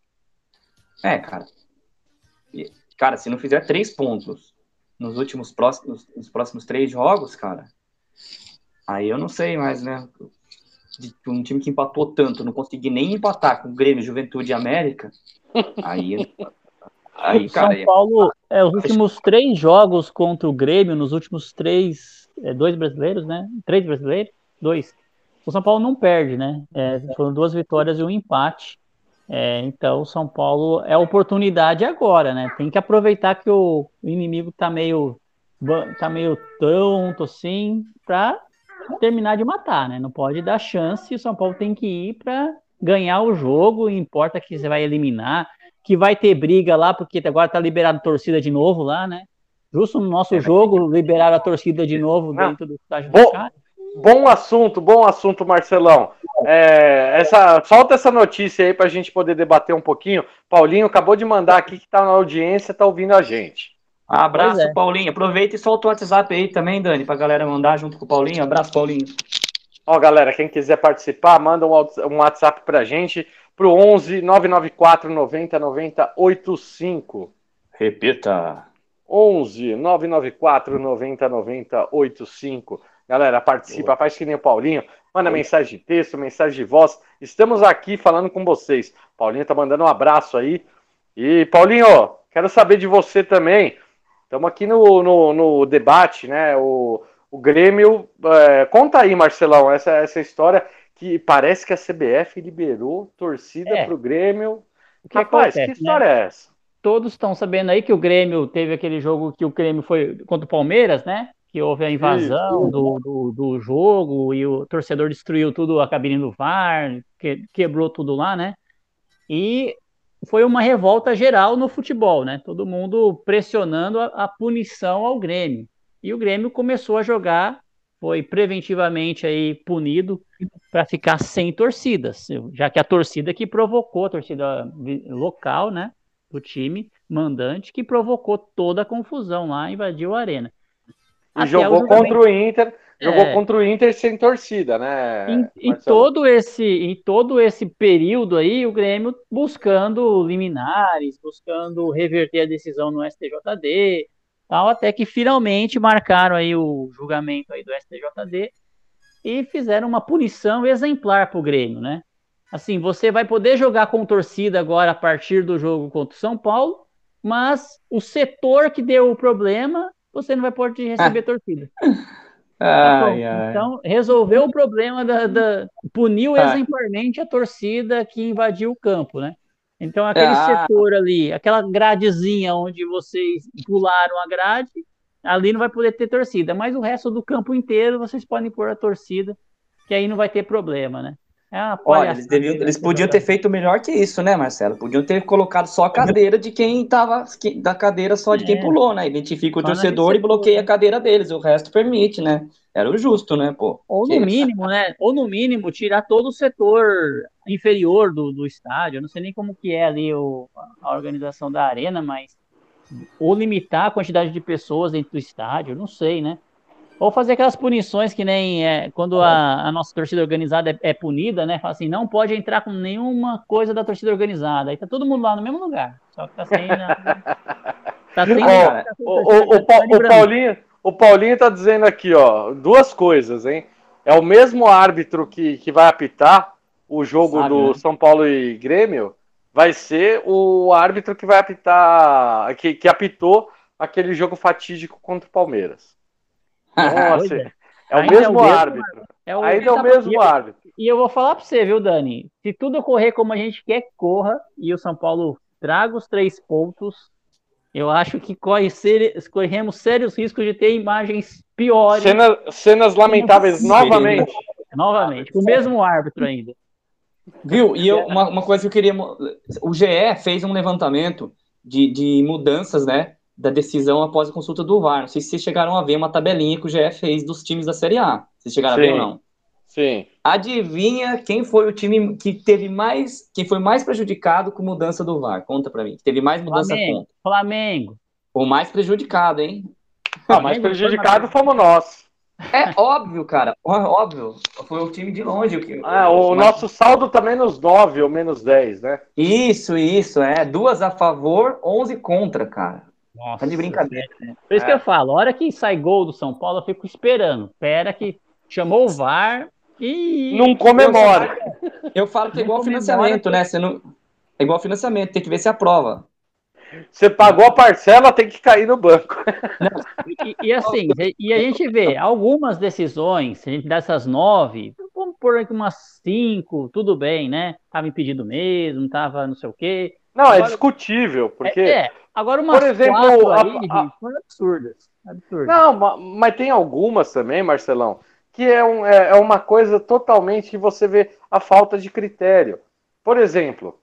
É, cara. Cara, se não fizer três pontos nos últimos próximos, nos próximos três jogos, cara, aí eu não sei mais, né? De um time que empatou tanto, não conseguir nem empatar com o Grêmio, Juventude e América, aí <laughs> Aí, cara, São Paulo, é, os últimos três jogos contra o Grêmio, nos últimos três, é, dois brasileiros, né? Três brasileiros? Dois. O São Paulo não perde, né? É, foram duas vitórias e um empate. É, então, o São Paulo é oportunidade agora, né? Tem que aproveitar que o inimigo tá meio, tá meio tonto assim, para terminar de matar, né? Não pode dar chance. O São Paulo tem que ir para ganhar o jogo. Importa que você vai eliminar que vai ter briga lá, porque agora tá liberado torcida de novo lá, né? Justo no nosso é, jogo, liberaram a torcida de novo dentro do estádio bom, bom assunto, bom assunto, Marcelão. É, essa, solta essa notícia aí para a gente poder debater um pouquinho. Paulinho acabou de mandar aqui que tá na audiência, tá ouvindo a gente. Abraço, é. Paulinho. Aproveita e solta o WhatsApp aí também, Dani, pra galera mandar junto com o Paulinho. Abraço, Paulinho. Ó, galera, quem quiser participar, manda um WhatsApp pra gente pro 11 994 90 90 85. Repita. 11 994 90 90 85. Galera, participa, faz que nem o Paulinho, manda mensagem de texto, mensagem de voz. Estamos aqui falando com vocês. Paulinho tá mandando um abraço aí. E Paulinho, quero saber de você também. Estamos aqui no, no, no, debate, né? O, o Grêmio. É, conta aí, Marcelão, essa, essa história que parece que a CBF liberou torcida é. para o Grêmio. O que Rapaz, acontece, que história né? é essa? Todos estão sabendo aí que o Grêmio teve aquele jogo que o Grêmio foi contra o Palmeiras, né? Que houve a invasão do, do, do, jogo e o torcedor destruiu tudo, a cabine do VAR, que, quebrou tudo lá, né? E foi uma revolta geral no futebol, né? Todo mundo pressionando a, a punição ao Grêmio. E o Grêmio começou a jogar, foi preventivamente aí punido para ficar sem torcidas, já que a torcida que provocou, a torcida local, né, do time mandante, que provocou toda a confusão lá, invadiu a arena. E jogou contra o Inter, jogou é, contra o Inter sem torcida, né? Em, em, todo esse, em todo esse período aí, o Grêmio buscando liminares, buscando reverter a decisão no STJD, tal, até que finalmente marcaram aí o julgamento aí do STJD e fizeram uma punição exemplar para o Grêmio, né? Assim, você vai poder jogar com torcida agora a partir do jogo contra o São Paulo, mas o setor que deu o problema, você não vai poder receber torcida. <laughs> Ai, ai. Então, resolveu o problema da. da puniu exemplarmente a torcida que invadiu o campo, né? Então, aquele ah. setor ali, aquela gradezinha onde vocês pularam a grade, ali não vai poder ter torcida. Mas o resto do campo inteiro vocês podem pôr a torcida, que aí não vai ter problema, né? É Olha, eles, deviam, eles podiam ter feito melhor que isso, né, Marcelo? Podiam ter colocado só a cadeira de quem tava, da cadeira só de quem é. pulou, né? Identifica o torcedor e bloqueia a cadeira deles, o resto permite, né? Era o justo, né, pô? Ou no mínimo, né? Ou no mínimo, tirar todo o setor inferior do, do estádio. Eu não sei nem como que é ali o, a organização da arena, mas ou limitar a quantidade de pessoas dentro do estádio, não sei, né? Ou fazer aquelas punições que nem é, quando a, a, nossa torcida organizada é, é, punida, né? Fala assim, não pode entrar com nenhuma coisa da torcida organizada. Aí tá todo mundo lá no mesmo lugar. Só que tá sem. <laughs> Tá sem. Oh, o, o, o, o, Paulinho, o Paulinho tá dizendo aqui, ó, duas coisas, hein? É o mesmo árbitro que, que vai apitar o jogo Sabe, do né? São Paulo e Grêmio, vai ser o árbitro que vai apitar, que, que apitou aquele jogo fatídico contra o Palmeiras. Nossa, é. é o mesmo, é o mesmo árbitro. É o Ainda é o mesmo árbitro. E eu vou falar para você, viu, Dani? Se tudo correr como a gente quer que corra e o São Paulo traga os três pontos, eu acho que corre ser, corremos sérios riscos de ter imagens piores. Cena, cenas lamentáveis novamente. Novamente, com o mesmo árbitro ainda. Viu? E eu, uma, uma coisa que eu queria. O GE fez um levantamento de, de mudanças, né? Da decisão após a consulta do VAR. Não sei se vocês chegaram a ver uma tabelinha que o GE fez dos times da Série A. Vocês chegaram Sim. a ver ou não? Sim. Adivinha quem foi o time que teve mais, quem foi mais prejudicado com mudança do VAR? Conta para mim. Teve mais mudança Flamengo. contra. Flamengo. O mais prejudicado, hein? Ah, mais prejudicado fomos nós. É óbvio, cara. Óbvio. Foi o time de longe. O, que, ah, o mas... nosso saldo tá menos 9 ou menos 10, né? Isso, isso. É. Duas a favor, 11 contra, cara. Nossa, tá de brincadeira. Né? Por isso é. que eu falo, a hora que sai gol do São Paulo, eu fico esperando. Espera que chamou o VAR e. Não comemora. Eu falo que é igual financiamento, né? Você não... É igual financiamento, tem que ver se aprova. Você pagou a parcela, tem que cair no banco. E, e, assim, <laughs> e a gente vê algumas decisões, a gente dessas nove, vamos por aqui umas cinco, tudo bem, né? Tava impedido mesmo, tava não sei o quê. Não, é Agora, é discutível, porque. É, é. Agora, umas Por exemplo, a, aí, a, foram absurdas. absurdas. Não, mas tem algumas também, Marcelão, que é, um, é, é uma coisa totalmente que você vê a falta de critério. Por exemplo,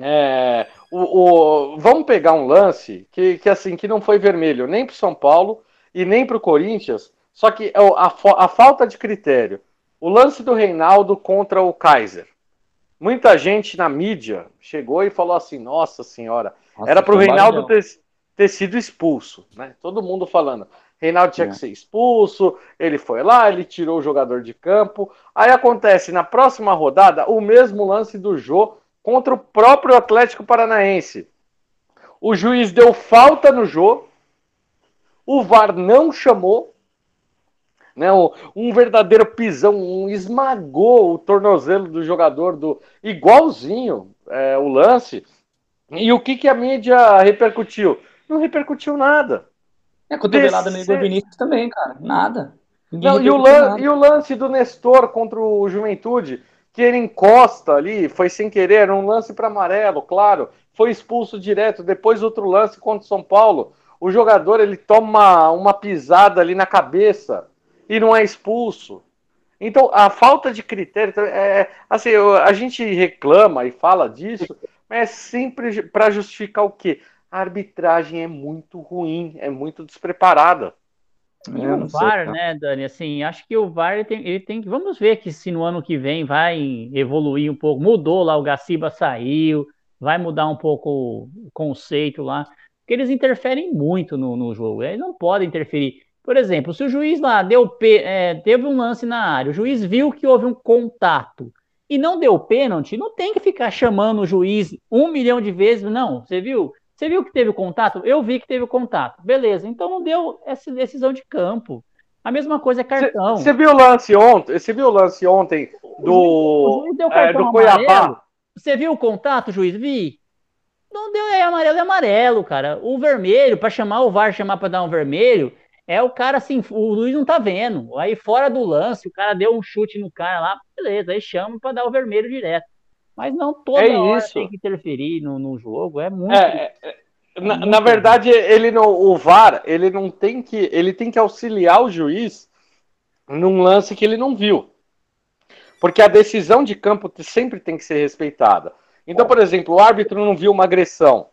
é, o, o, vamos pegar um lance que, que assim que não foi vermelho nem para o São Paulo e nem para o Corinthians, só que é a, a, falta de critério. O lance do Reinaldo contra o Kaiser. Muita gente na mídia chegou e falou assim: Nossa senhora, nossa, Era para o Reinaldo ter, ter, sido expulso, né? Todo mundo falando. Reinaldo tinha é. que ser expulso, ele foi lá, ele tirou o jogador de campo. Aí acontece na próxima rodada o mesmo lance do Jô contra o próprio Atlético Paranaense. O juiz deu falta no Jô, o VAR não chamou, né, um verdadeiro pisão, um, esmagou o tornozelo do jogador do igualzinho é, o lance. E o que, que a mídia repercutiu? Não repercutiu nada. É, cotovelada Descer... no Vinícius também, cara. Nada. Não, e, o lan... e o lance do Nestor contra o Juventude, que ele encosta ali, foi sem querer, era um lance para amarelo, claro. Foi expulso direto. Depois outro lance contra o São Paulo. O jogador ele toma uma pisada ali na cabeça e não é expulso. Então, a falta de critério, é, assim, a gente reclama e fala disso, mas é sempre para justificar o quê? A arbitragem é muito ruim, é muito despreparada. E é, o VAR, sei, né, Dani? Assim, acho que o VAR ele tem, ele tem que. Vamos ver que se no ano que vem vai evoluir um pouco. Mudou lá, o Gaciba saiu, vai mudar um pouco o conceito lá. Porque eles interferem muito no, no jogo. Eles não podem interferir. Por exemplo, se o juiz lá deu é, teve um lance na área, o juiz viu que houve um contato e não deu pênalti, não tem que ficar chamando o juiz um milhão de vezes. Não, você viu? Você viu que teve contato? Eu vi que teve contato. Beleza, então não deu essa decisão de campo. A mesma coisa é cartão. Você viu o lance ontem? Você viu o lance ontem do, é, do Cuiabá? Você viu o contato, juiz? Vi. Não deu é amarelo, é amarelo, cara. O vermelho, para chamar o VAR, chamar para dar um vermelho, é o cara assim, o Luiz não tá vendo. Aí fora do lance, o cara deu um chute no cara lá, beleza, aí chama para dar o vermelho direto. Mas não toda é hora isso. tem que interferir no, no jogo, é muito. É, é, é na, na, verdade, ele não, o VAR, ele não tem que, ele tem que auxiliar o juiz num lance que ele não viu. Porque a decisão de campo sempre tem que ser respeitada. Então, por exemplo, o árbitro não viu uma agressão.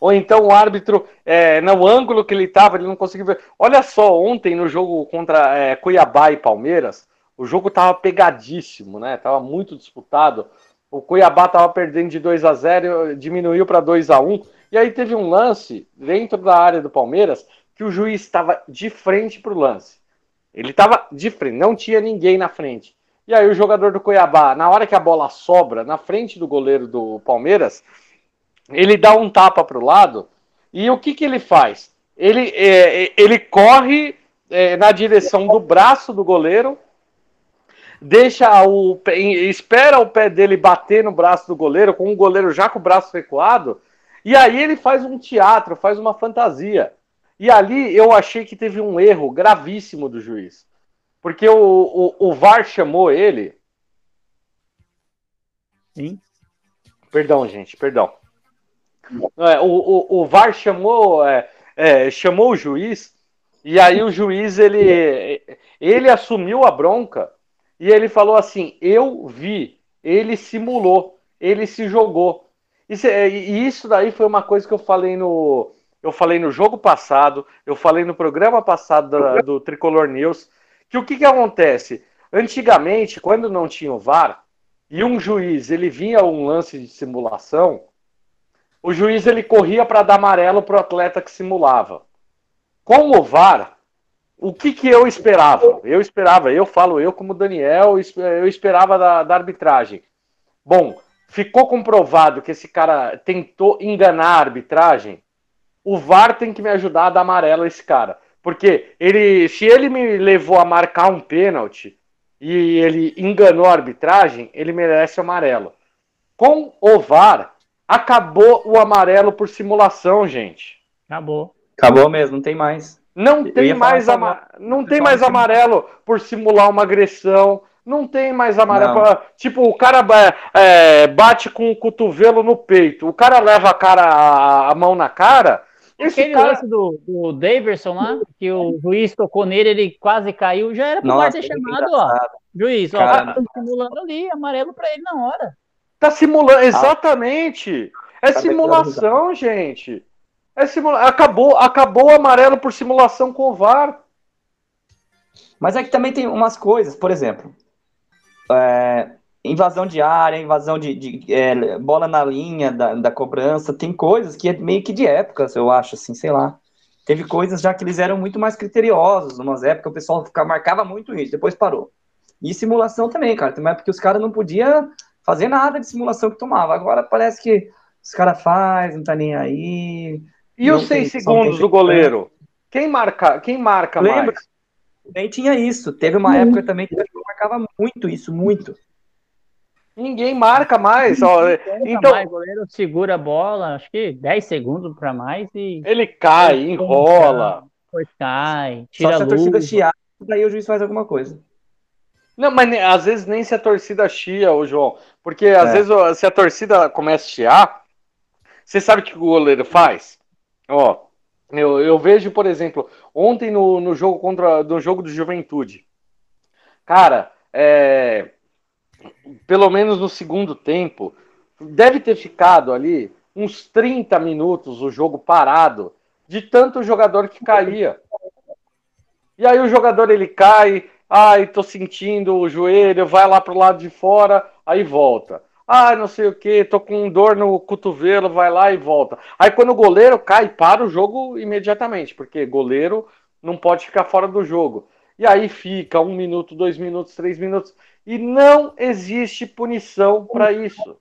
Ou então o árbitro, é, no ângulo que ele estava, ele não conseguiu ver. Olha só, ontem no jogo contra é, Cuiabá e Palmeiras, o jogo estava pegadíssimo, né? Tava muito disputado. O Cuiabá estava perdendo de 2 a 0 diminuiu para 2 a 1 E aí teve um lance dentro da área do Palmeiras que o juiz estava de frente para o lance. Ele estava de frente, não tinha ninguém na frente. E aí o jogador do Cuiabá, na hora que a bola sobra na frente do goleiro do Palmeiras, ele dá um tapa para o lado e o que, que ele faz? Ele, é, ele corre é, na direção do braço do goleiro, deixa o espera o pé dele bater no braço do goleiro, com o goleiro já com o braço recuado, e aí ele faz um teatro, faz uma fantasia. E ali eu achei que teve um erro gravíssimo do juiz. Porque o, o, o VAR chamou ele. Sim. Perdão, gente, perdão. É, o, o, o VAR chamou, é, é, chamou o juiz, e aí o juiz ele, ele assumiu a bronca e ele falou assim: Eu vi, ele simulou, ele se jogou. Isso, e isso daí foi uma coisa que eu falei no. Eu falei no jogo passado, eu falei no programa passado do, do Tricolor News, que o que, que acontece? Antigamente, quando não tinha o VAR, e um juiz ele vinha um lance de simulação, o juiz ele corria para dar amarelo para o atleta que simulava. Com o VAR, o que, que eu esperava? Eu esperava, eu falo eu como Daniel, eu esperava da, da arbitragem. Bom, ficou comprovado que esse cara tentou enganar a arbitragem. O VAR tem que me ajudar a dar amarelo a esse cara. Porque ele, se ele me levou a marcar um pênalti e ele enganou a arbitragem, ele merece amarelo. Com o VAR, Acabou o amarelo por simulação, gente. Acabou. Acabou mesmo, não tem mais. Não tem mais, ama... não tem mais amarelo por simular uma agressão. Não tem mais amarelo. Pra... Tipo, o cara é, bate com o cotovelo no peito. O cara leva a, cara, a mão na cara. Aquele cara... lance do, do Daverson lá, que o juiz tocou nele, ele quase caiu, já era pro Nossa, ter chamado, ó. Juiz, ó, tá simulando ali, amarelo pra ele na hora. Tá simulando, exatamente. É simulação, gente. É simula... acabou, acabou o amarelo por simulação com o VAR. Mas é que também tem umas coisas, por exemplo, é, invasão de área, invasão de, de é, bola na linha da, da cobrança, tem coisas que é meio que de épocas, eu acho, assim, sei lá. Teve coisas já que eles eram muito mais criteriosos, umas épocas o pessoal ficava, marcava muito isso, depois parou. E simulação também, cara, também é porque os caras não podiam fazer nada de simulação que tomava. Agora parece que os caras fazem, não tá nem aí. E os seis segundos do goleiro? Quem marca, quem marca Lembra? mais? Nem tinha isso. Teve uma hum. época também que marcava muito isso, muito. Ninguém marca mais. Ó. Então, mais. O goleiro segura a bola, acho que 10 segundos para mais e. Ele cai, enrola. Cai, tira Só se a, a torcida chiar, daí o juiz faz alguma coisa. Não, mas às vezes nem se a torcida chia, o João. Porque às é. vezes se a torcida começa a chiar, você sabe o que o goleiro faz? Ó, eu, eu vejo, por exemplo, ontem no, no jogo contra no jogo do Juventude. Cara, é, pelo menos no segundo tempo, deve ter ficado ali uns 30 minutos o jogo parado de tanto jogador que caía. E aí o jogador ele cai, ai, tô sentindo o joelho, vai lá pro lado de fora, aí volta. Ah, não sei o que, tô com dor no cotovelo, vai lá e volta. Aí quando o goleiro cai, para o jogo imediatamente, porque goleiro não pode ficar fora do jogo. E aí fica um minuto, dois minutos, três minutos. E não existe punição para isso.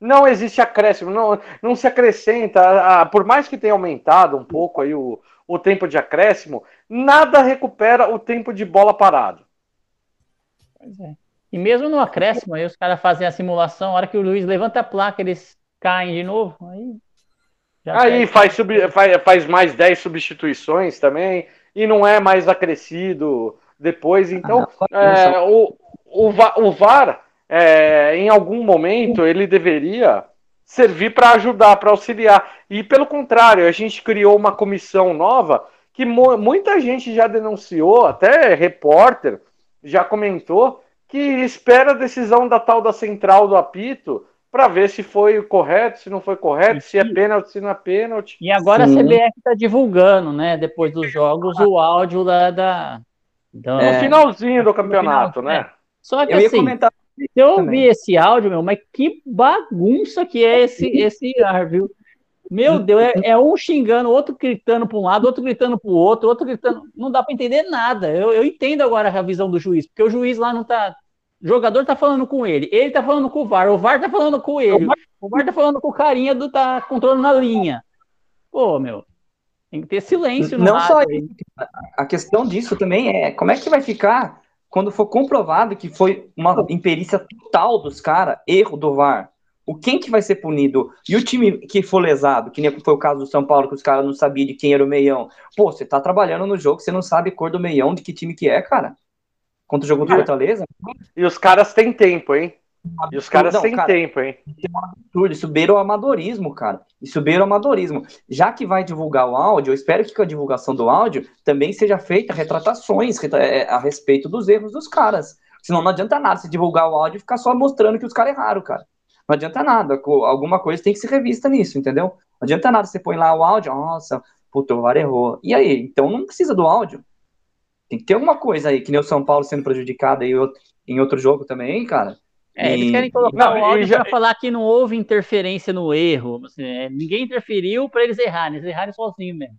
Não existe acréscimo, não, não se acrescenta. por mais que tenha aumentado um pouco aí o, o tempo de acréscimo, nada recupera o tempo de bola parado. Pois é. E mesmo no acréscimo, aí os caras fazem a simulação, a hora que o Luiz levanta a placa, eles caem de novo. Aí, aí faz, sub, faz, faz mais 10 substituições também, e não é mais acrescido depois. Então, ah, é, o, o, o VAR, é, em algum momento, ele deveria servir para ajudar, para auxiliar. E pelo contrário, a gente criou uma comissão nova que muita gente já denunciou, até repórter já comentou, que espera a decisão da tal da central do apito para ver se foi correto, se não foi correto, se é pênalti, se não é pênalti. E agora Sim. a CBF está divulgando, né, depois dos jogos, o áudio da. da, da... No finalzinho do campeonato, final, né? É. Só que eu assim, comentar... se eu ouvir esse áudio, meu, mas que bagunça que é esse, <laughs> esse ar, viu? Meu Deus, é, é, um xingando, outro gritando para um lado, outro gritando para o outro, outro gritando. Não dá para entender nada. Eu, eu entendo agora a visão do juiz, porque o juiz lá não tá o jogador tá falando com ele, ele tá falando com o VAR, o VAR tá falando com ele, o VAR tá falando com o carinha do tá controlando na linha. Pô, meu, tem que ter silêncio no Não só isso, a questão disso também é como é que vai ficar quando for comprovado que foi uma imperícia total dos caras, erro do VAR. O quem que vai ser punido? E o time que for lesado, que nem foi o caso do São Paulo, que os caras não sabiam de quem era o meião. Pô, você tá trabalhando no jogo, você não sabe cor do meião, de que time que é, cara contra o jogo do Fortaleza. E os caras têm tempo, hein? E os caras têm tempo, hein? Isso é um absurdo, isso beira o amadorismo, cara. Isso beira o amadorismo. Já que vai divulgar o áudio, eu espero que a divulgação do áudio também seja feita retratações é, a respeito dos erros dos caras. Senão não adianta nada se divulgar o áudio e ficar só mostrando que os caras erraram, cara. Não adianta nada. Alguma coisa tem que ser revista nisso, entendeu? Não adianta nada você põe lá o áudio, nossa, puto, o VAR errou. E aí? Então não precisa do áudio. Tem que ter alguma coisa aí, que nem o São Paulo sendo prejudicado aí em outro jogo também, cara. É, e... eles querem colocar não, o áudio já... para falar que não houve interferência no erro. Assim, é, ninguém interferiu para eles errarem, eles erraram sozinhos mesmo.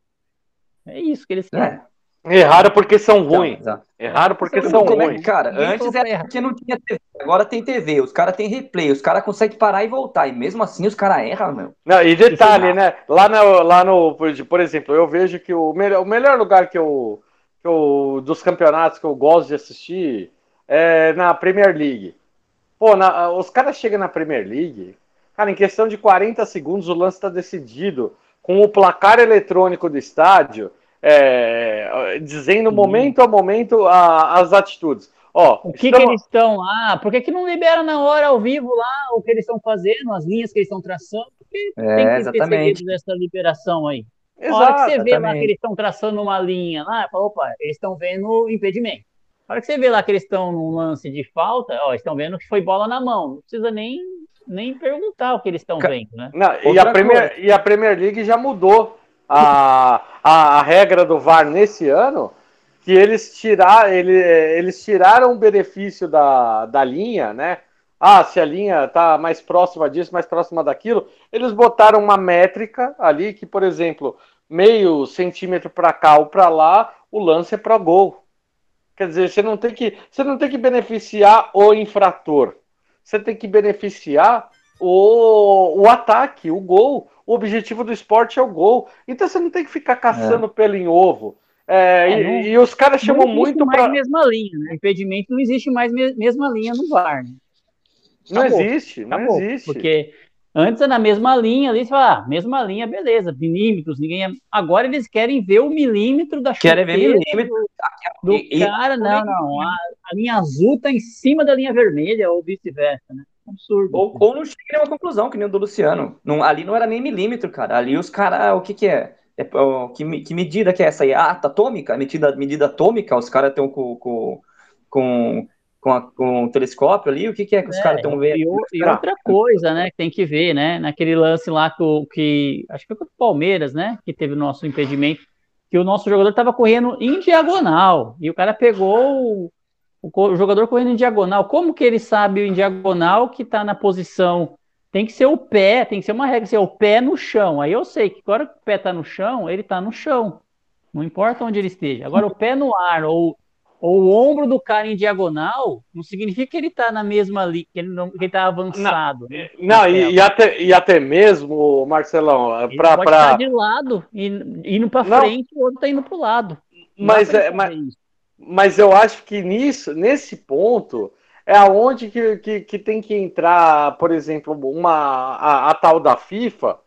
É isso que eles querem. É. Erraram porque são ruins. Erraram porque são é ruins. Cara, Ninguém antes era porque não tinha TV, agora tem TV, os caras têm replay, os caras conseguem parar e voltar, e mesmo assim os caras erram, meu. Não, e detalhe, né? Lá no, lá no, por exemplo, eu vejo que o melhor, o melhor lugar que eu que eu, dos campeonatos que eu gosto de assistir é na Premier League. Pô, na, os caras chegam na Premier League, cara, em questão de 40 segundos o lance está decidido, com o placar eletrônico do estádio, é, dizendo uhum. momento a momento a, as atitudes. Ó, o que, estão... que eles estão lá? Por que, que não libera na hora ao vivo lá o que eles estão fazendo, as linhas que eles estão traçando? Porque é, tem que exatamente. ter segredo dessa liberação aí. Exato, a hora que você vê lá que eles estão traçando uma linha lá, fala, opa, eles estão vendo impedimento. A hora que você vê lá que eles estão num lance de falta, ó, estão vendo que foi bola na mão. Não precisa nem, nem perguntar o que eles estão vendo, né? Não, e, a Premier, e a Premier League já mudou a, a, a, regra do VAR nesse ano, que eles, tirar, ele, eles tiraram o benefício da, da linha, né? Ah, se a linha está mais próxima disso, mais próxima daquilo, eles botaram uma métrica ali que, por exemplo, meio centímetro para cá ou para lá, o lance é para gol. Quer dizer, você não tem que, você não tem que beneficiar o infrator. Você tem que beneficiar o, o ataque, o gol. O objetivo do esporte é o gol. Então você não tem que ficar caçando é. pelo em ovo. É, é, e, não, e, os caras chamam muito para mesma linha, né? Impedimento não existe mais mesma linha no VAR. Né? Não Acabou. existe, não Acabou. existe. Porque antes era na mesma linha ali, você fala, ah, mesma linha, beleza, milímetros, ninguém. É... Agora eles querem ver o milímetro da Querem ver milímetro do, do e, cara, e... não, não. A, a, linha azul tá em cima da linha vermelha, ou vice-versa, né? Absurdo. Ou, ou não chega a uma conclusão, que nem o do Luciano. Não, ali não era nem milímetro, cara. Ali os caras, o que que é? é que, que, medida que é essa aí? Ah, atômica? Medida, medida atômica? Os caras estão com, com, com com, a, com o telescópio ali? O que, que é que os É, caras estão vendo? E, e outra coisa, né, que tem que ver, né, naquele lance lá que, o- que acho que foi o Palmeiras, né, que teve o nosso impedimento, que o nosso jogador estava correndo em diagonal e o cara pegou o, jogador correndo em diagonal. Como que ele sabe em diagonal que está na posição? Tem que ser o pé, tem que ser uma regra, ser o pé no chão. Aí eu sei que agora que o pé está no chão, ele está no chão. Não importa onde ele esteja. Agora, o pé no ar ou, ou o ombro do cara em diagonal, não significa que ele está na mesma li, que ele não, que ele tá avançado. né? Não, e, e até, e até mesmo, Marcelão, pra, pode pra- estar de lado, e indo para Não. frente, o outro está indo para o lado. Não mas, é, mas. Mas eu acho que nisso, nesse ponto é aonde que, que, que tem que entrar, por exemplo, uma, a, a tal da FIFA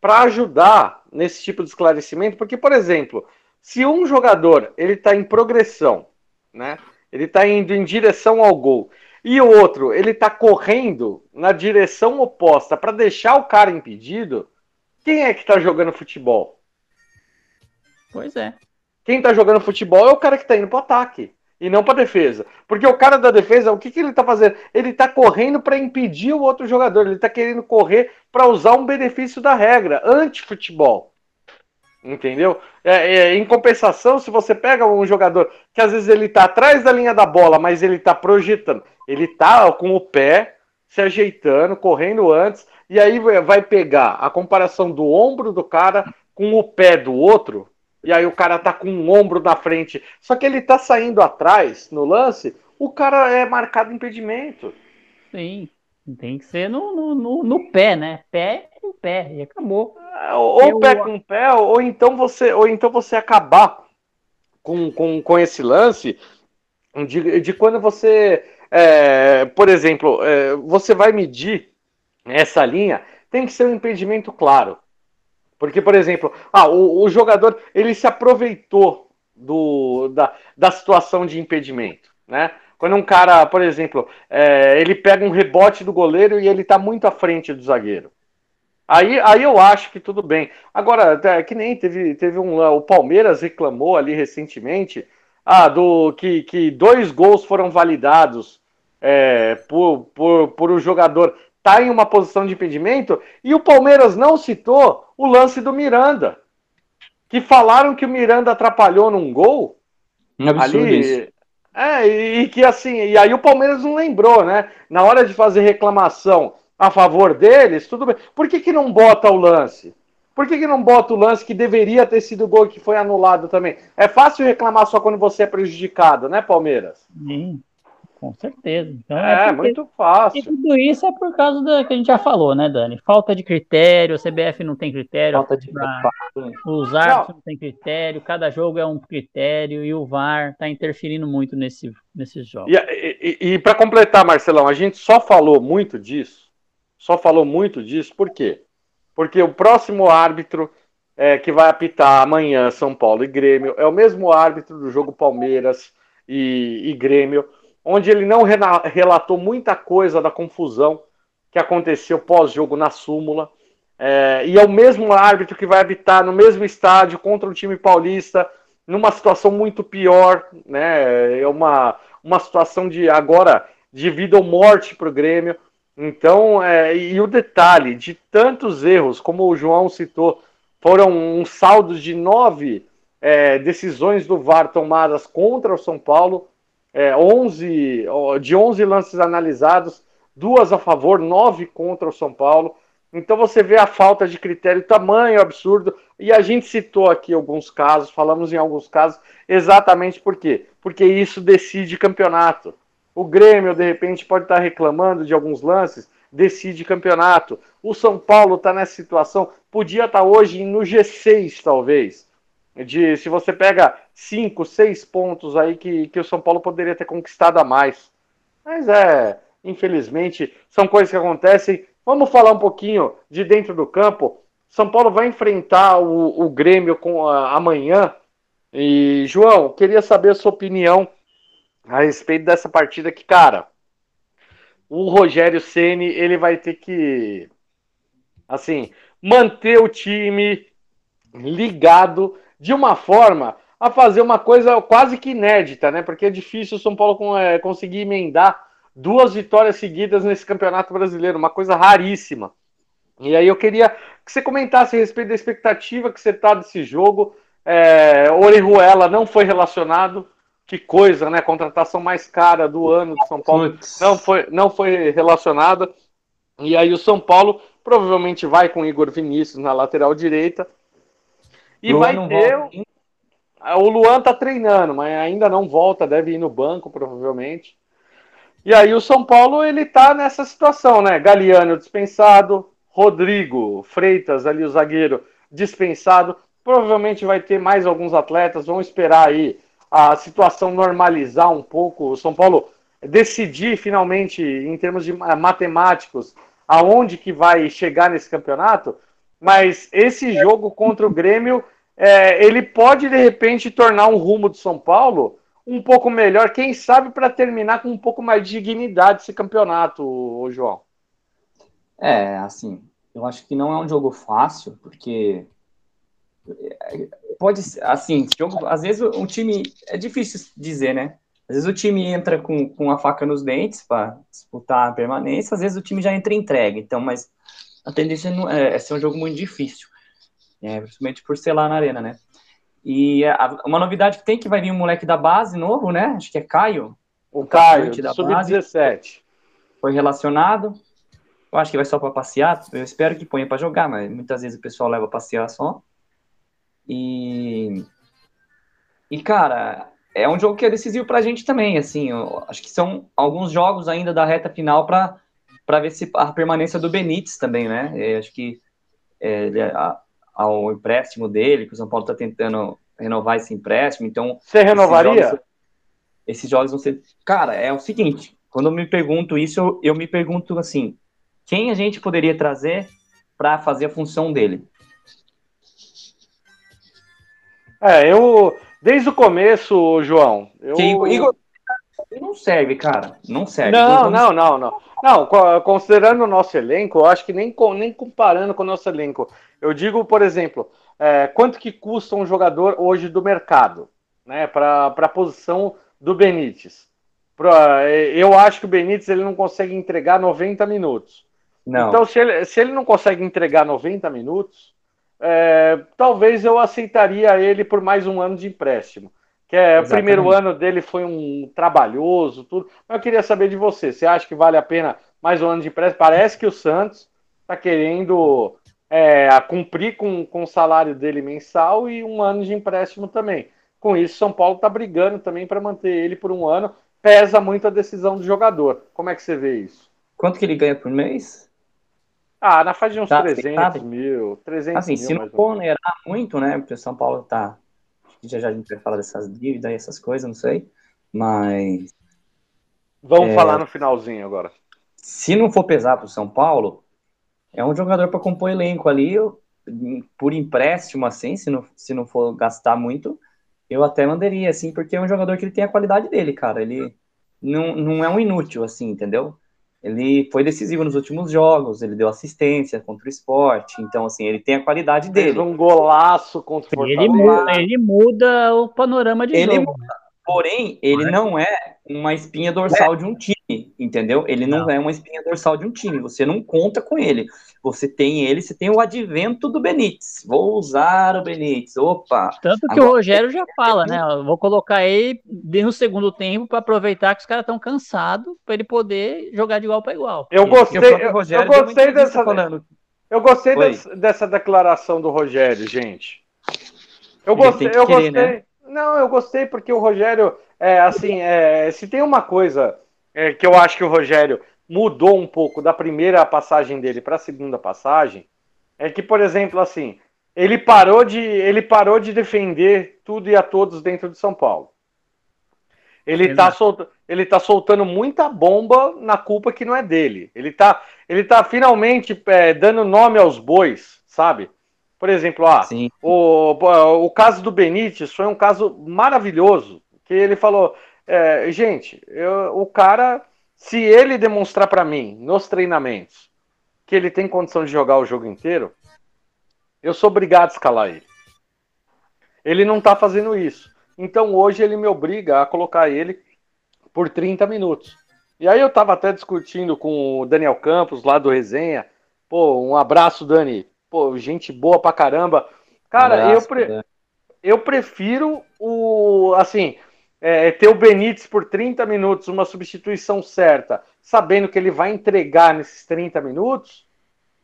para ajudar nesse tipo de esclarecimento, porque, por exemplo, se um jogador ele está em progressão, né? Ele está indo em direção ao gol e o outro ele está correndo na direção oposta para deixar o cara impedido, quem é que está jogando futebol? Pois é. Quem tá jogando futebol é o cara que tá indo pro ataque e não pra defesa. Porque o cara da defesa, o que, que ele tá fazendo? Ele tá correndo para impedir o outro jogador, ele tá querendo correr para usar um benefício da regra, anti-futebol. Entendeu? É, é, em compensação, se você pega um jogador que às vezes ele tá atrás da linha da bola, mas ele tá projetando, ele tá com o pé se ajeitando, correndo antes, e aí vai pegar a comparação do ombro do cara com o pé do outro, e aí o cara tá com um ombro na frente, só que ele tá saindo atrás no lance, o cara é marcado impedimento. Sim. Tem que ser no, no, no, no pé, né? Pé com pé, e acabou. Ou Eu- pé com pé, ou então você, ou então você acabar com, com, com esse lance de, de quando você, é, por exemplo, é, você vai medir essa linha, tem que ser um impedimento claro. Porque, por exemplo, ah, o, o jogador ele se aproveitou do, da, da situação de impedimento, né? Quando um cara, por exemplo, é, ele pega um rebote do goleiro e ele tá muito à frente do zagueiro. Aí, aí eu acho que tudo bem. Agora, é, que nem teve, teve um. O Palmeiras reclamou ali recentemente ah, do que, que dois gols foram validados é, por, por, por o jogador estar em uma posição de impedimento e o Palmeiras não citou o lance do Miranda. Que falaram que o Miranda atrapalhou num gol Um absurdo isso. ali. É, e, e que assim, e aí o Palmeiras não lembrou, né? Na hora de fazer reclamação a favor deles, tudo bem. Por que, que não bota o lance? Por que, que não bota o lance que deveria ter sido o gol que foi anulado também? É fácil reclamar só quando você é prejudicado, né, Palmeiras? Sim, com certeza. Então, É, porque- muito E fácil. tudo isso é por causa da que a gente já falou, né, Dani? Falta de critério, a CBF não tem critério, Falta de pra- os árbitros não tem critério, cada jogo é um critério e o VAR tá interferindo muito nesse, nesses jogos. E, e, e para completar, Marcelão, a gente só falou muito disso, só falou muito disso, por quê? Porque o próximo árbitro é, que vai apitar amanhã São Paulo e Grêmio é o mesmo árbitro do jogo Palmeiras e, e Grêmio, onde ele não relatou muita coisa da confusão que aconteceu pós-jogo na súmula. É, e é o mesmo árbitro que vai habitar no mesmo estádio contra um time paulista, numa situação muito pior, né? É uma, uma situação de agora de vida ou morte para o Grêmio. Então, é, e o detalhe de tantos erros, como o João citou, foram um saldo de nove é, decisões do VAR tomadas contra o São Paulo, é, 11, ó, de 11 lances analisados, duas a favor, nove contra o São Paulo. Então você vê a falta de critério, tamanho absurdo. E a gente citou aqui alguns casos, falamos em alguns casos, exatamente por quê? Porque isso decide campeonato. O Grêmio, de repente, pode estar reclamando de alguns lances, decide campeonato. O São Paulo está nessa situação, podia estar hoje no G6, talvez. De, se você pega cinco, seis pontos aí que, que o São Paulo poderia ter conquistado a mais. Mas é, infelizmente, são coisas que acontecem. Vamos falar um pouquinho de dentro do campo. São Paulo vai enfrentar o, o Grêmio com a- amanhã. E, João, queria saber a sua opinião a respeito dessa partida que, cara, o Rogério Ceni ele vai ter que assim, manter o time ligado de uma forma a fazer uma coisa quase que inédita, né? Porque é difícil o São Paulo é, conseguir emendar duas vitórias seguidas nesse Campeonato Brasileiro, uma coisa raríssima. E aí eu queria que você comentasse a respeito da expectativa que você está desse jogo. É, Orihuela não foi relacionado, que coisa, né? Contratação mais cara do ano de São Paulo não foi, não foi relacionada. E aí o São Paulo provavelmente vai com Igor Vinícius na lateral direita. E Luan vai ter. Volta. O Luan tá treinando, mas ainda não volta, deve ir no banco, provavelmente. E aí o São Paulo ele tá nessa situação, né? Galeano dispensado, Rodrigo Freitas, ali o zagueiro, dispensado. Provavelmente vai ter mais alguns atletas, vão esperar aí a situação normalizar um pouco. O São Paulo decidir finalmente, em termos de matemáticos, aonde que vai chegar nesse campeonato. Mas esse jogo contra o Grêmio, é, ele pode de repente tornar um rumo do São Paulo um pouco melhor, quem sabe para terminar com um pouco mais de dignidade esse campeonato, João. É, assim, eu acho que não é um jogo fácil, porque é, pode assim, jogo, às vezes o time é difícil dizer, né? Às vezes o time entra com, com a faca nos dentes para disputar a permanência, às vezes o time já entra entregue. Então, mas a tendência é, é ser um jogo muito difícil, é, principalmente por ser lá na arena, né? E a, uma novidade que tem que vai vir um moleque da base novo, né? Acho que é Caio. O Caio, da sub-17. Foi relacionado. Eu acho que vai só para passear. Eu espero que ponha para jogar, mas muitas vezes o pessoal leva passear só. E. E, cara, é um jogo que é decisivo para a gente também. Assim, acho que são alguns jogos ainda da reta final para ver se a permanência do Benítez também, né? Eu acho que é, a, ao empréstimo dele, que o São Paulo está tentando renovar esse empréstimo. Então, você renovaria? Esses jogos, esses jogos vão ser. Cara, é o seguinte: quando eu me pergunto isso, eu, eu me pergunto assim: quem a gente poderia trazer para fazer a função dele? É, eu desde o começo, João. Eu... Igor, não serve, cara. Não serve. Não, não, não, não. Não, considerando o nosso elenco, eu acho que nem, nem comparando com o nosso elenco. Eu digo, por exemplo, é, quanto que custa um jogador hoje do mercado, né, para a posição do Benítez? Pra, eu acho que o Benítez ele não consegue entregar 90 minutos. Não. Então, se ele, se ele não consegue entregar 90 minutos, é, talvez eu aceitaria ele por mais um ano de empréstimo. Que é, o primeiro ano dele foi um trabalhoso, tudo. Mas eu queria saber de você. Você acha que vale a pena mais um ano de empréstimo? Parece que o Santos está querendo é, cumprir com, com o salário dele mensal e um ano de empréstimo também. Com isso, São Paulo está brigando também para manter ele por um ano. Pesa muito a decisão do jogador. Como é que você vê isso? Quanto que ele ganha por mês? Ah, na faixa de uns tá 300 mil, 300 assim, mil. se não onerar muito, né? Porque o São Paulo tá. Já já a gente vai falar dessas dívidas e essas coisas, não sei. Mas. Vamos é, falar no finalzinho agora. Se não for pesar para o São Paulo, é um jogador para compor elenco ali, eu, por empréstimo, assim, se não, se não for gastar muito, eu até mandaria, assim, porque é um jogador que ele tem a qualidade dele, cara. Ele não, não é um inútil, assim, entendeu? Ele foi decisivo nos últimos jogos, ele deu assistência contra o esporte, então, assim, ele tem a qualidade dele. Fez um golaço contra o Fortaleza. Ele muda, ele muda o panorama de ele jogo. Muda, porém, ele não é uma espinha dorsal de um time, entendeu? Ele não, não, é uma espinha dorsal de um time, você não conta com ele. Você tem ele, você tem o advento do Benítez. Vou usar o Benítez. Opa! Tanto que Agora, o Rogério já fala, né? vou colocar ele no segundo tempo para aproveitar que os caras estão cansados para ele poder jogar de igual para igual. Eu gostei, eu, eu gostei dessa falando. Eu gostei dessa, dessa, declaração do Rogério, gente. Eu gostei, eu querer, gostei. Né? Não, eu gostei porque o Rogério, é, assim, é, se tem uma coisa é, que eu acho que o Rogério mudou um pouco da primeira passagem dele para a segunda passagem, é que, por exemplo, assim, ele parou de ele parou de defender tudo e a todos dentro de São Paulo. Ele está solta, ele tá soltando muita bomba na culpa que não é dele. Ele está ele tá finalmente é, dando nome aos bois, sabe? Por exemplo, ah, o, o caso do Benítez foi um caso maravilhoso. Que ele falou, é, gente, eu, o cara se ele demonstrar para mim nos treinamentos que ele tem condição de jogar o jogo inteiro, eu sou obrigado a escalar ele. Ele não tá fazendo isso. Então hoje ele me obriga a colocar ele por 30 minutos. E aí eu tava até discutindo com o Daniel Campos, lá do Resenha. Pô, um abraço, Dani. Pô, gente boa pra caramba. Cara, um abraço, eu, pre... eu prefiro o. Assim, é, ter o Benítez por 30 minutos, uma substituição certa, sabendo que ele vai entregar nesses 30 minutos,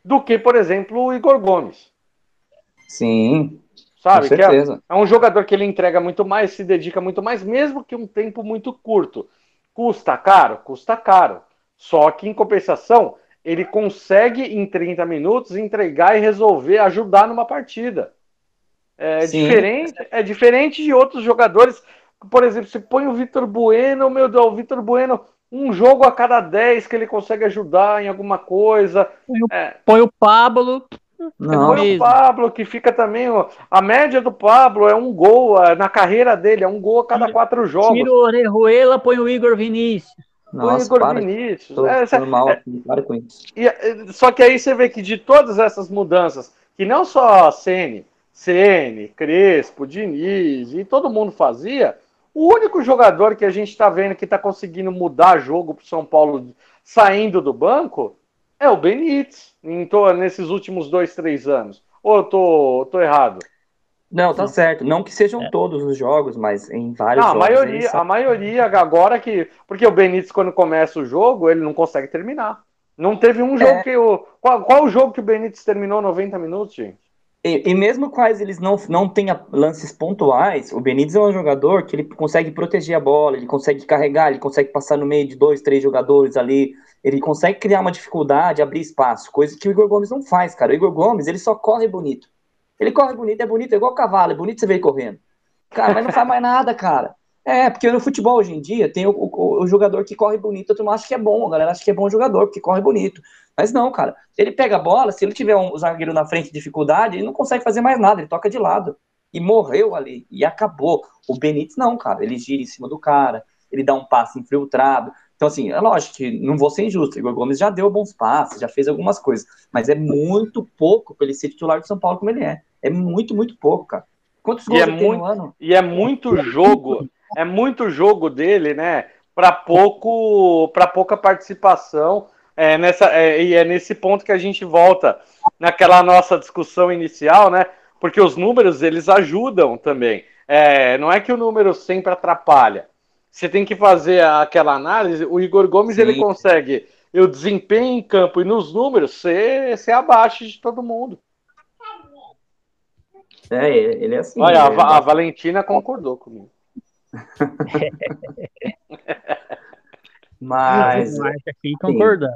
do que, por exemplo, o Igor Gomes. Sim. Sabe? Com certeza. É, é um jogador que ele entrega muito mais, se dedica muito mais, mesmo que um tempo muito curto. Custa caro? Custa caro. Só que, em compensação, ele consegue, em 30 minutos, entregar e resolver, ajudar numa partida. É diferente, é diferente de outros jogadores. Por exemplo, se põe o Vitor Bueno, meu Deus, o Vitor Bueno, um jogo a cada 10 que ele consegue ajudar em alguma coisa. Põe o, é. põe o Pablo. Não. Põe o Pablo, que fica também. A média do Pablo é um gol na carreira dele, é um gol a cada quatro jogos. Tira o Orejuela, põe o Igor Vinícius. Nossa, o Igor para, Vinícius. Tô, é, tô mal, é, para com isso. E, só que aí você vê que de todas essas mudanças, que não só a Ceni, Ceni, Crespo, Diniz e todo mundo fazia, o único jogador que a gente está vendo que está conseguindo mudar jogo para o São Paulo saindo do banco é o Benítez, em, nesses últimos dois, três anos. Ou eu tô, tô errado? Não, tá certo. Não que sejam é. todos os jogos, mas em vários não, jogos. A maioria, a maioria agora que. Porque o Benítez, quando começa o jogo, ele não consegue terminar. Não teve um jogo é. que o. Qual, qual o jogo que o Benítez terminou 90 minutos, gente? E, e, mesmo quais eles não, não tenham lances pontuais, o Benítez é um jogador que ele consegue proteger a bola, ele consegue carregar, ele consegue passar no meio de dois, três jogadores ali, ele consegue criar uma dificuldade, abrir espaço, coisa que o Igor Gomes não faz, cara. O Igor Gomes, ele só corre bonito. Ele corre bonito, é bonito, é igual cavalo, é bonito você ver correndo. Cara, mas não faz mais nada, cara. É, porque no futebol hoje em dia tem o, o, o jogador que corre bonito, eu acha que é bom, a galera acha que é bom jogador, porque corre bonito. Mas não, cara. Ele pega a bola, se ele tiver um zagueiro na frente de dificuldade, ele não consegue fazer mais nada, ele toca de lado. E morreu ali, e acabou. O Benítez não, cara. Ele gira em cima do cara, ele dá um passe infiltrado. Então, assim, é lógico que não vou ser injusto. O Igor Gomes já deu bons passes, já fez algumas coisas. Mas é muito pouco para ele ser titular do São Paulo como ele é. É muito, muito pouco, cara. Quantos gols e é ele muito, no ano? E é muito <laughs> jogo, é muito jogo dele, né? Para pouco, para pouca participação. É nessa, é, e é nesse ponto que a gente volta naquela nossa discussão inicial, né? Porque os números eles ajudam também. É, não é que o número sempre atrapalha você tem que fazer aquela análise. O Igor Gomes Sim. ele consegue o desempenho em campo e nos números ser, ser abaixo de todo mundo. É, ele é assim. Olha, a, é a Valentina concordou comigo. <laughs> Mas. Aqui concordando.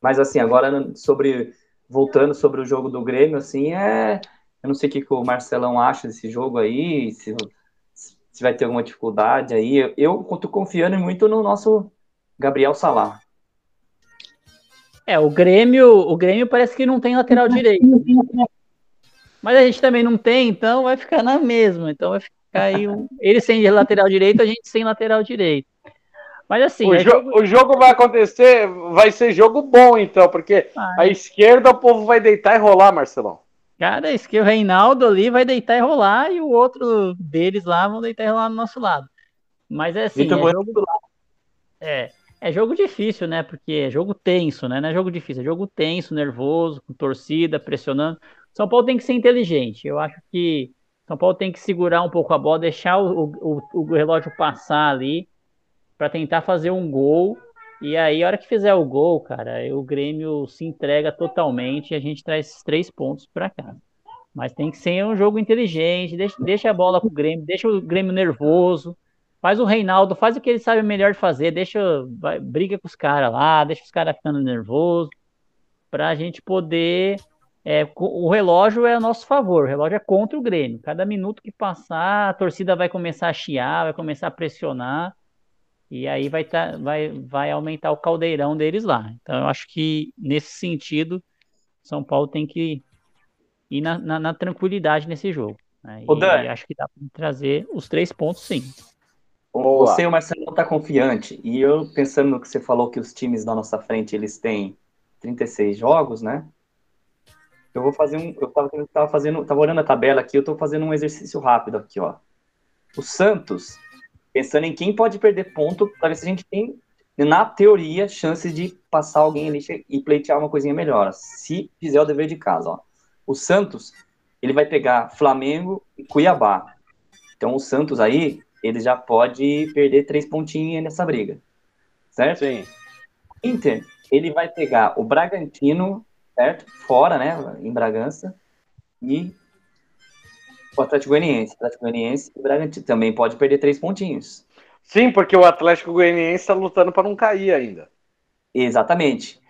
Mas assim, agora sobre. Voltando sobre o jogo do Grêmio, assim, é. Eu não sei o que, que o Marcelão acha desse jogo aí, se se vai ter alguma dificuldade aí. Eu estou confiando muito no nosso Gabriel Salah. É, o Grêmio, o Grêmio parece que não tem lateral direito. Mas a gente também não tem, então vai ficar na mesma. Então vai ficar aí um... ele sem lateral direito, a gente sem lateral direito. Mas assim, o, é jo jogo... o jogo vai acontecer, vai ser jogo bom então, porque ah, a esquerda o povo vai deitar e rolar, Marcelão. Cara, isso que o Reinaldo ali vai deitar e rolar e o outro deles lá vão deitar e rolar no nosso lado. Mas é assim, é jogo... É, é jogo difícil, né? Porque é jogo tenso, né? Não é jogo difícil, é jogo tenso, nervoso, com torcida, pressionando. São Paulo tem que ser inteligente. Eu acho que São Paulo tem que segurar um pouco a bola, deixar o, o, o relógio passar ali para tentar fazer um gol e aí, a hora que fizer o gol, cara, o Grêmio se entrega totalmente e a gente traz esses três pontos para cá. Mas tem que ser um jogo inteligente, deixa, deixa a bola pro Grêmio, deixa o Grêmio nervoso, faz o Reinaldo, faz o que ele sabe melhor fazer, deixa, vai, briga com os caras lá, deixa os caras ficando nervosos, pra gente poder. É, o relógio é a nosso favor, o relógio é contra o Grêmio. Cada minuto que passar, a torcida vai começar a chiar, vai começar a pressionar e aí vai, tá, vai, vai aumentar o caldeirão deles lá. Então eu acho que nesse sentido, São Paulo tem que ir na, na, na tranquilidade nesse jogo. Né? E Dani, acho que dá para trazer os três pontos, sim. Você e o Marcelo não tá confiante. E eu, pensando no que você falou, que os times da nossa frente eles têm 36 jogos, né? eu vou fazer um. Eu tava, tava fazendo. Tava olhando a tabela aqui, eu tô fazendo um exercício rápido aqui, ó. O Santos, pensando em quem pode perder ponto, para ver se a gente tem, na teoria, chance de passar alguém ali e pleitear uma coisinha melhor. Se fizer o dever de casa, ó. O Santos, ele vai pegar Flamengo e Cuiabá. Então o Santos aí, ele já pode perder três pontinhos nessa briga. Certo? Sim. Inter, ele vai pegar o Bragantino, certo? Fora, né? Em Bragança. E o Atlético Goianiense. Atlético Goianiense e Bragantino também pode perder três pontinhos. Sim, porque o Atlético Goianiense está lutando para não cair ainda. Exatamente.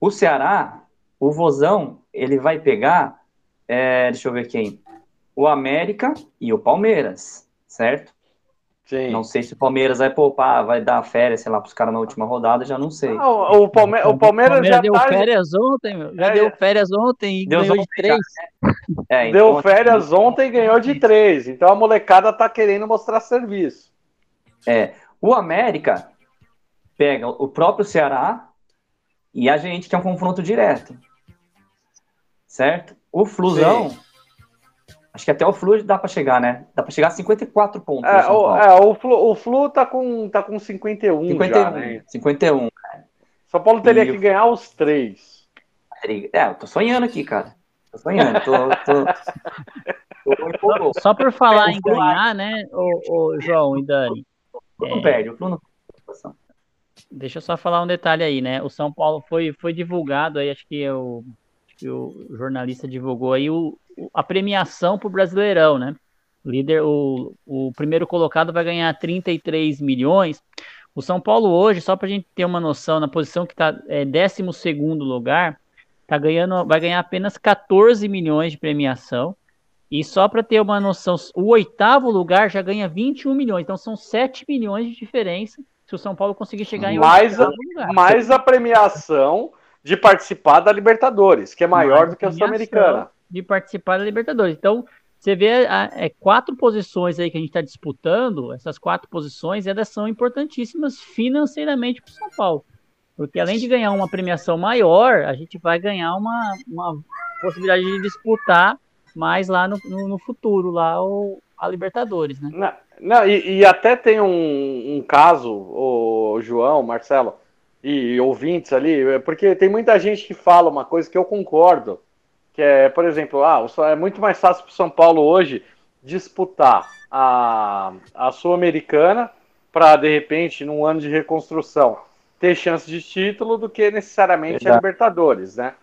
O Ceará, o Vozão, ele vai pegar, é, deixa eu ver quem, o América e o Palmeiras, certo? Sim. Não sei se o Palmeiras vai poupar, vai dar férias, sei lá, para os caras na última rodada, já não sei. Ah, o, o, Palme o, Palmeiras, já deu tá... férias ontem, meu. Já É, deu é. férias ontem e Deu ganhou ontem três. É, Deu então, férias ontem e ganhou de três. Então a molecada tá querendo mostrar serviço. O América pega o próprio Ceará e a gente, que é um confronto direto. Certo? O Flusão, acho que até o Flu dá para chegar, né? Dá para chegar a 54 pontos. É, o, é, o, Flu, o Flu tá com, tá com 51, 51, já, né? 51. São Paulo teria E que ganhar os três. É, eu tô sonhando aqui, cara. Tô sonhando, tô. tô, tô empolgou. Só por falar É, em o ganhar, né, o, João e Dani? O não perde, o Flu não perde. Deixa eu só falar um detalhe aí, né? O São Paulo foi, foi divulgado aí, acho que, o, acho que o jornalista divulgou aí o, o- a premiação pro Brasileirão, né? O líder, o, o primeiro colocado vai ganhar 33 milhões. O São Paulo hoje, só pra gente ter uma noção, na posição que tá é, 12 lugar, tá ganhando, vai ganhar apenas 14 milhões de premiação. E só para ter uma noção, o oitavo lugar já ganha 21 milhões. Então são 7 milhões de diferença se o São Paulo conseguir chegar em Mais a- lugar. Mais a premiação de participar da Libertadores, que é maior Mais do que a Sul-Americana. De participar da Libertadores. Então, você vê a- é, quatro posições aí que a gente está disputando, essas quatro posições, elas são importantíssimas financeiramente para o São Paulo. Porque além de ganhar uma premiação maior, a gente vai ganhar uma, uma possibilidade de disputar mais lá no, no, no futuro, lá o, a Libertadores, né? Não, não, e, e até tem um, um caso, o João, Marcelo, e ouvintes ali, é porque tem muita gente que fala uma coisa que eu concordo, que é, por exemplo, ah, é muito mais fácil para o São Paulo hoje disputar a, a Sul-Americana para, de repente, num ano de reconstrução, ter chance de título do que necessariamente a Verdade. Libertadores, né?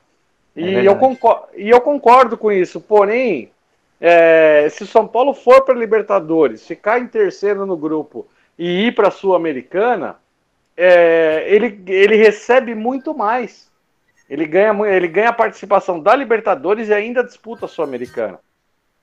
É E, verdade. eu concordo, e eu concordo com isso, porém, é, se o São Paulo for para Libertadores, ficar em terceiro no grupo e ir para a Sul-Americana, é, ele, ele recebe muito mais. Ele ganha, ele ganha a participação da Libertadores e ainda disputa a Sul-Americana.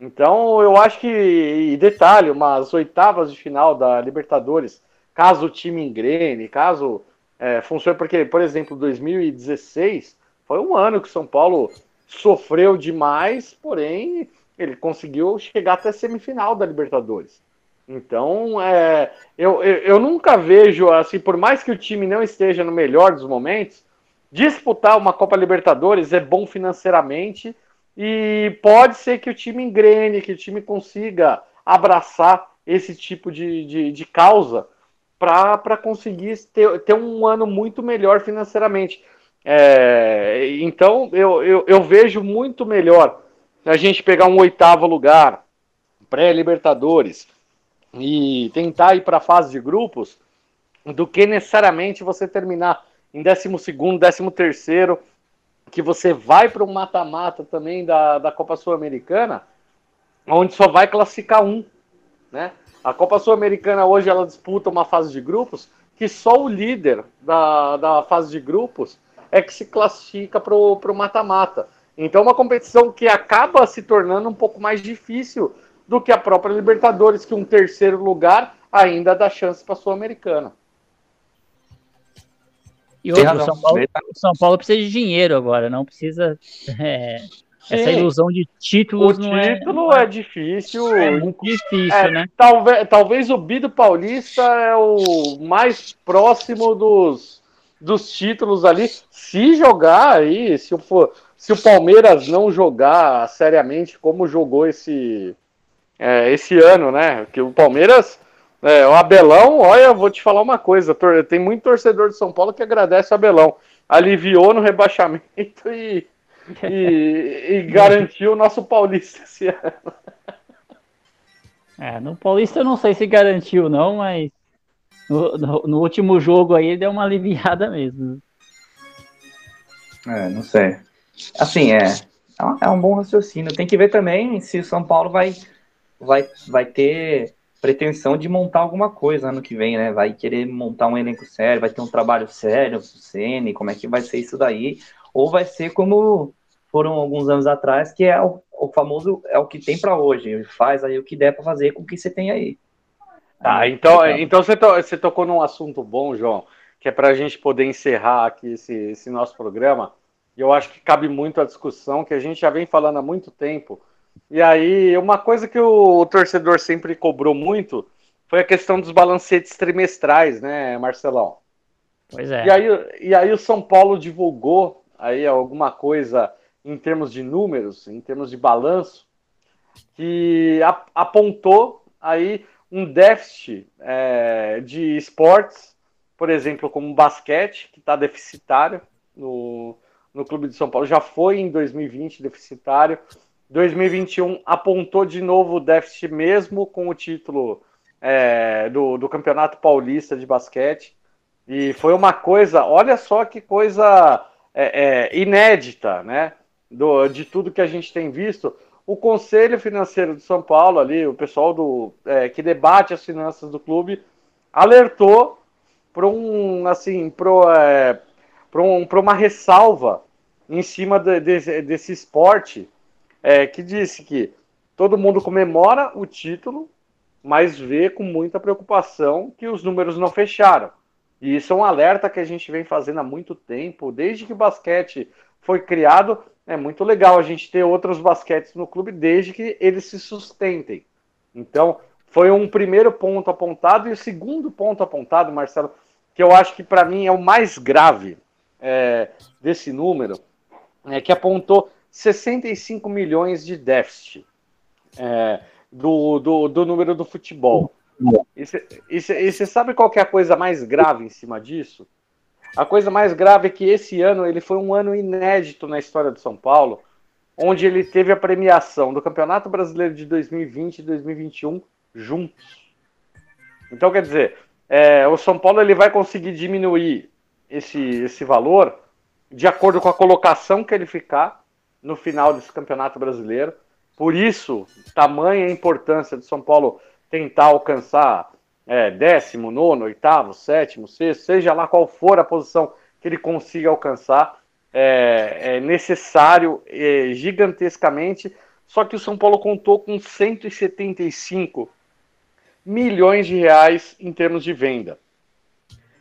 Então, eu acho que, e detalhe, umas oitavas de final da Libertadores, caso o time engrene, caso é, funcione, porque, por exemplo, 2016 foi um ano que o São Paulo sofreu demais, porém ele conseguiu chegar até a semifinal da Libertadores. Então, é, eu, eu, eu nunca vejo, assim, por mais que o time não esteja no melhor dos momentos, disputar uma Copa Libertadores é bom financeiramente e pode ser que o time engrene, que o time consiga abraçar esse tipo de, de, de causa para conseguir ter, ter um ano muito melhor financeiramente. É, então, eu, eu, eu vejo muito melhor a gente pegar um oitavo lugar, pré-Libertadores, e tentar ir para a fase de grupos, do que necessariamente você terminar em 12, 13 terceiro, que você vai para um mata-mata também da, da Copa Sul-Americana, onde só vai classificar um. Né? A Copa Sul-Americana hoje ela disputa uma fase de grupos que só o líder da, da fase de grupos é que se classifica para o mata-mata. Então, é uma competição que acaba se tornando um pouco mais difícil do que a própria Libertadores, que um terceiro lugar ainda dá chance para a Sul-Americana. E outro, o. São, Paulo, o São Paulo precisa de dinheiro agora, não precisa. <laughs> é, essa Sim. ilusão de O títulos não é, título é, difícil. é muito difícil, É, né? talvez, talvez o Bido Paulista é o mais próximo dos, dos títulos ali. Se jogar aí, se, for, se o Palmeiras não jogar seriamente como jogou esse, é, esse ano, né? Que o Palmeiras, é, o Abelão, olha, vou te falar uma coisa: tem muito torcedor de São Paulo que agradece o Abelão. Aliviou no rebaixamento <laughs> e, <laughs> e, e garantiu o nosso Paulista esse ano. É, no Paulista eu não sei se garantiu, não, mas no, no, no, último jogo aí deu uma aliviada mesmo. É, não sei. Assim, é, é um bom raciocínio. Tem que ver também se o São Paulo vai, vai, vai ter pretensão de montar alguma coisa ano que vem, né? Vai querer montar um elenco sério, vai ter um trabalho sério pro Ceni, como é que vai ser isso daí? Ou vai ser como foram alguns anos atrás, que é o, o famoso é o que tem para hoje. Faz aí o que der para fazer com o que você tem aí. Tá, então, então você, to, você tocou num assunto bom, João, que é para a gente poder encerrar aqui esse, esse nosso programa. E eu acho que cabe muito a discussão, que a gente já vem falando há muito tempo. E aí, uma coisa que o, o torcedor sempre cobrou muito foi a questão dos balancetes trimestrais, né, Marcelão? Pois é. E aí, e aí o São Paulo divulgou aí alguma coisa em termos de números, em termos de balanço, que apontou aí um déficit é, de esportes, por exemplo, como basquete, que está deficitário no, no Clube de São Paulo, já foi em 2020 deficitário. 2021 apontou de novo o déficit mesmo com o título é, do, do Campeonato Paulista de Basquete. E foi uma coisa, olha só que coisa é, é, inédita, né? Do, de tudo que a gente tem visto o Conselho Financeiro de São Paulo, ali, o pessoal do, é, que debate as finanças do clube, alertou para um, assim, para é, um, uma ressalva em cima de, de, desse esporte, é, que disse que todo mundo comemora o título, mas vê com muita preocupação que os números não fecharam. E isso é um alerta que a gente vem fazendo há muito tempo, desde que o basquete foi criado, é muito legal a gente ter outros basquetes no clube desde que eles se sustentem. Então, foi um primeiro ponto apontado. E o segundo ponto apontado, Marcelo, que eu acho que para mim é o mais grave é, desse número, é que apontou 65 milhões de déficit é, do, do, do, número do futebol. E você sabe qual é a coisa mais grave em cima disso? A coisa mais grave é que esse ano ele foi um ano inédito na história do São Paulo, onde ele teve a premiação do Campeonato Brasileiro de 2020 e 2021 juntos. Então, quer dizer, é, o São Paulo ele vai conseguir diminuir esse, esse valor de acordo com a colocação que ele ficar no final desse Campeonato Brasileiro. Por isso, tamanha a importância do São Paulo tentar alcançar é, décimo, nono, oitavo, sétimo, sexto, seja lá qual for a posição que ele consiga alcançar, é, é necessário é, gigantescamente. Só que o São Paulo contou com 175 milhões de reais em termos de venda.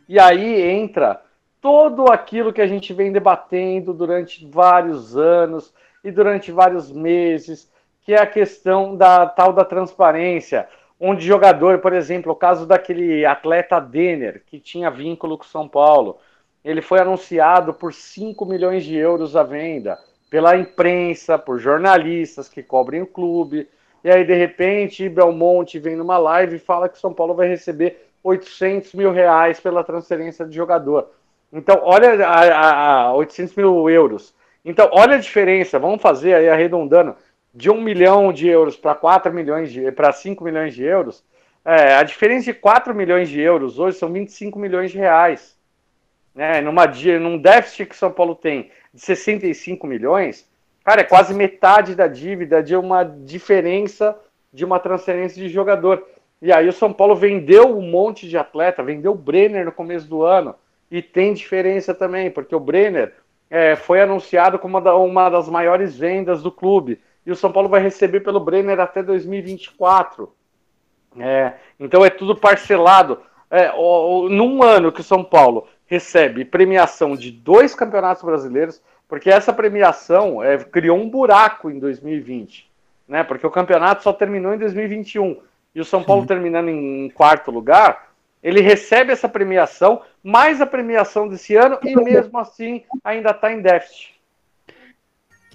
E aí entra todo aquilo que a gente vem debatendo durante vários anos e durante vários meses, que é a questão da tal da transparência onde jogador, por exemplo, o caso daquele atleta Denner, que tinha vínculo com São Paulo, ele foi anunciado por 5 milhões de euros à venda pela imprensa, por jornalistas que cobrem o clube. E aí, de repente, Belmonte vem numa live e fala que São Paulo vai receber 800 mil reais pela transferência de jogador. Então, olha a, a, a 800 mil euros. Então, olha a diferença. Vamos fazer aí arredondando de 1 milhão de euros para 4 milhões de para 5 milhões de euros, é, a diferença de 4 milhões de euros hoje são 25 milhões de reais. Né? Numa, num déficit que São Paulo tem de 65 milhões, cara, é quase metade da dívida de uma diferença de uma transferência de jogador. E aí o São Paulo vendeu um monte de atleta, vendeu o Brenner no começo do ano. E tem diferença também, porque o Brenner é, foi anunciado como uma, uma das maiores vendas do clube e o São Paulo vai receber pelo Brenner até 2024. É, então é tudo parcelado. É, o, num ano que o São Paulo recebe premiação de dois campeonatos brasileiros, porque essa premiação é, criou um buraco em 2020, né? Porque o campeonato só terminou em 2021 e o São Paulo Sim. terminando em quarto lugar, Ele recebe essa premiação, mais a premiação desse ano, e mesmo assim ainda está em déficit.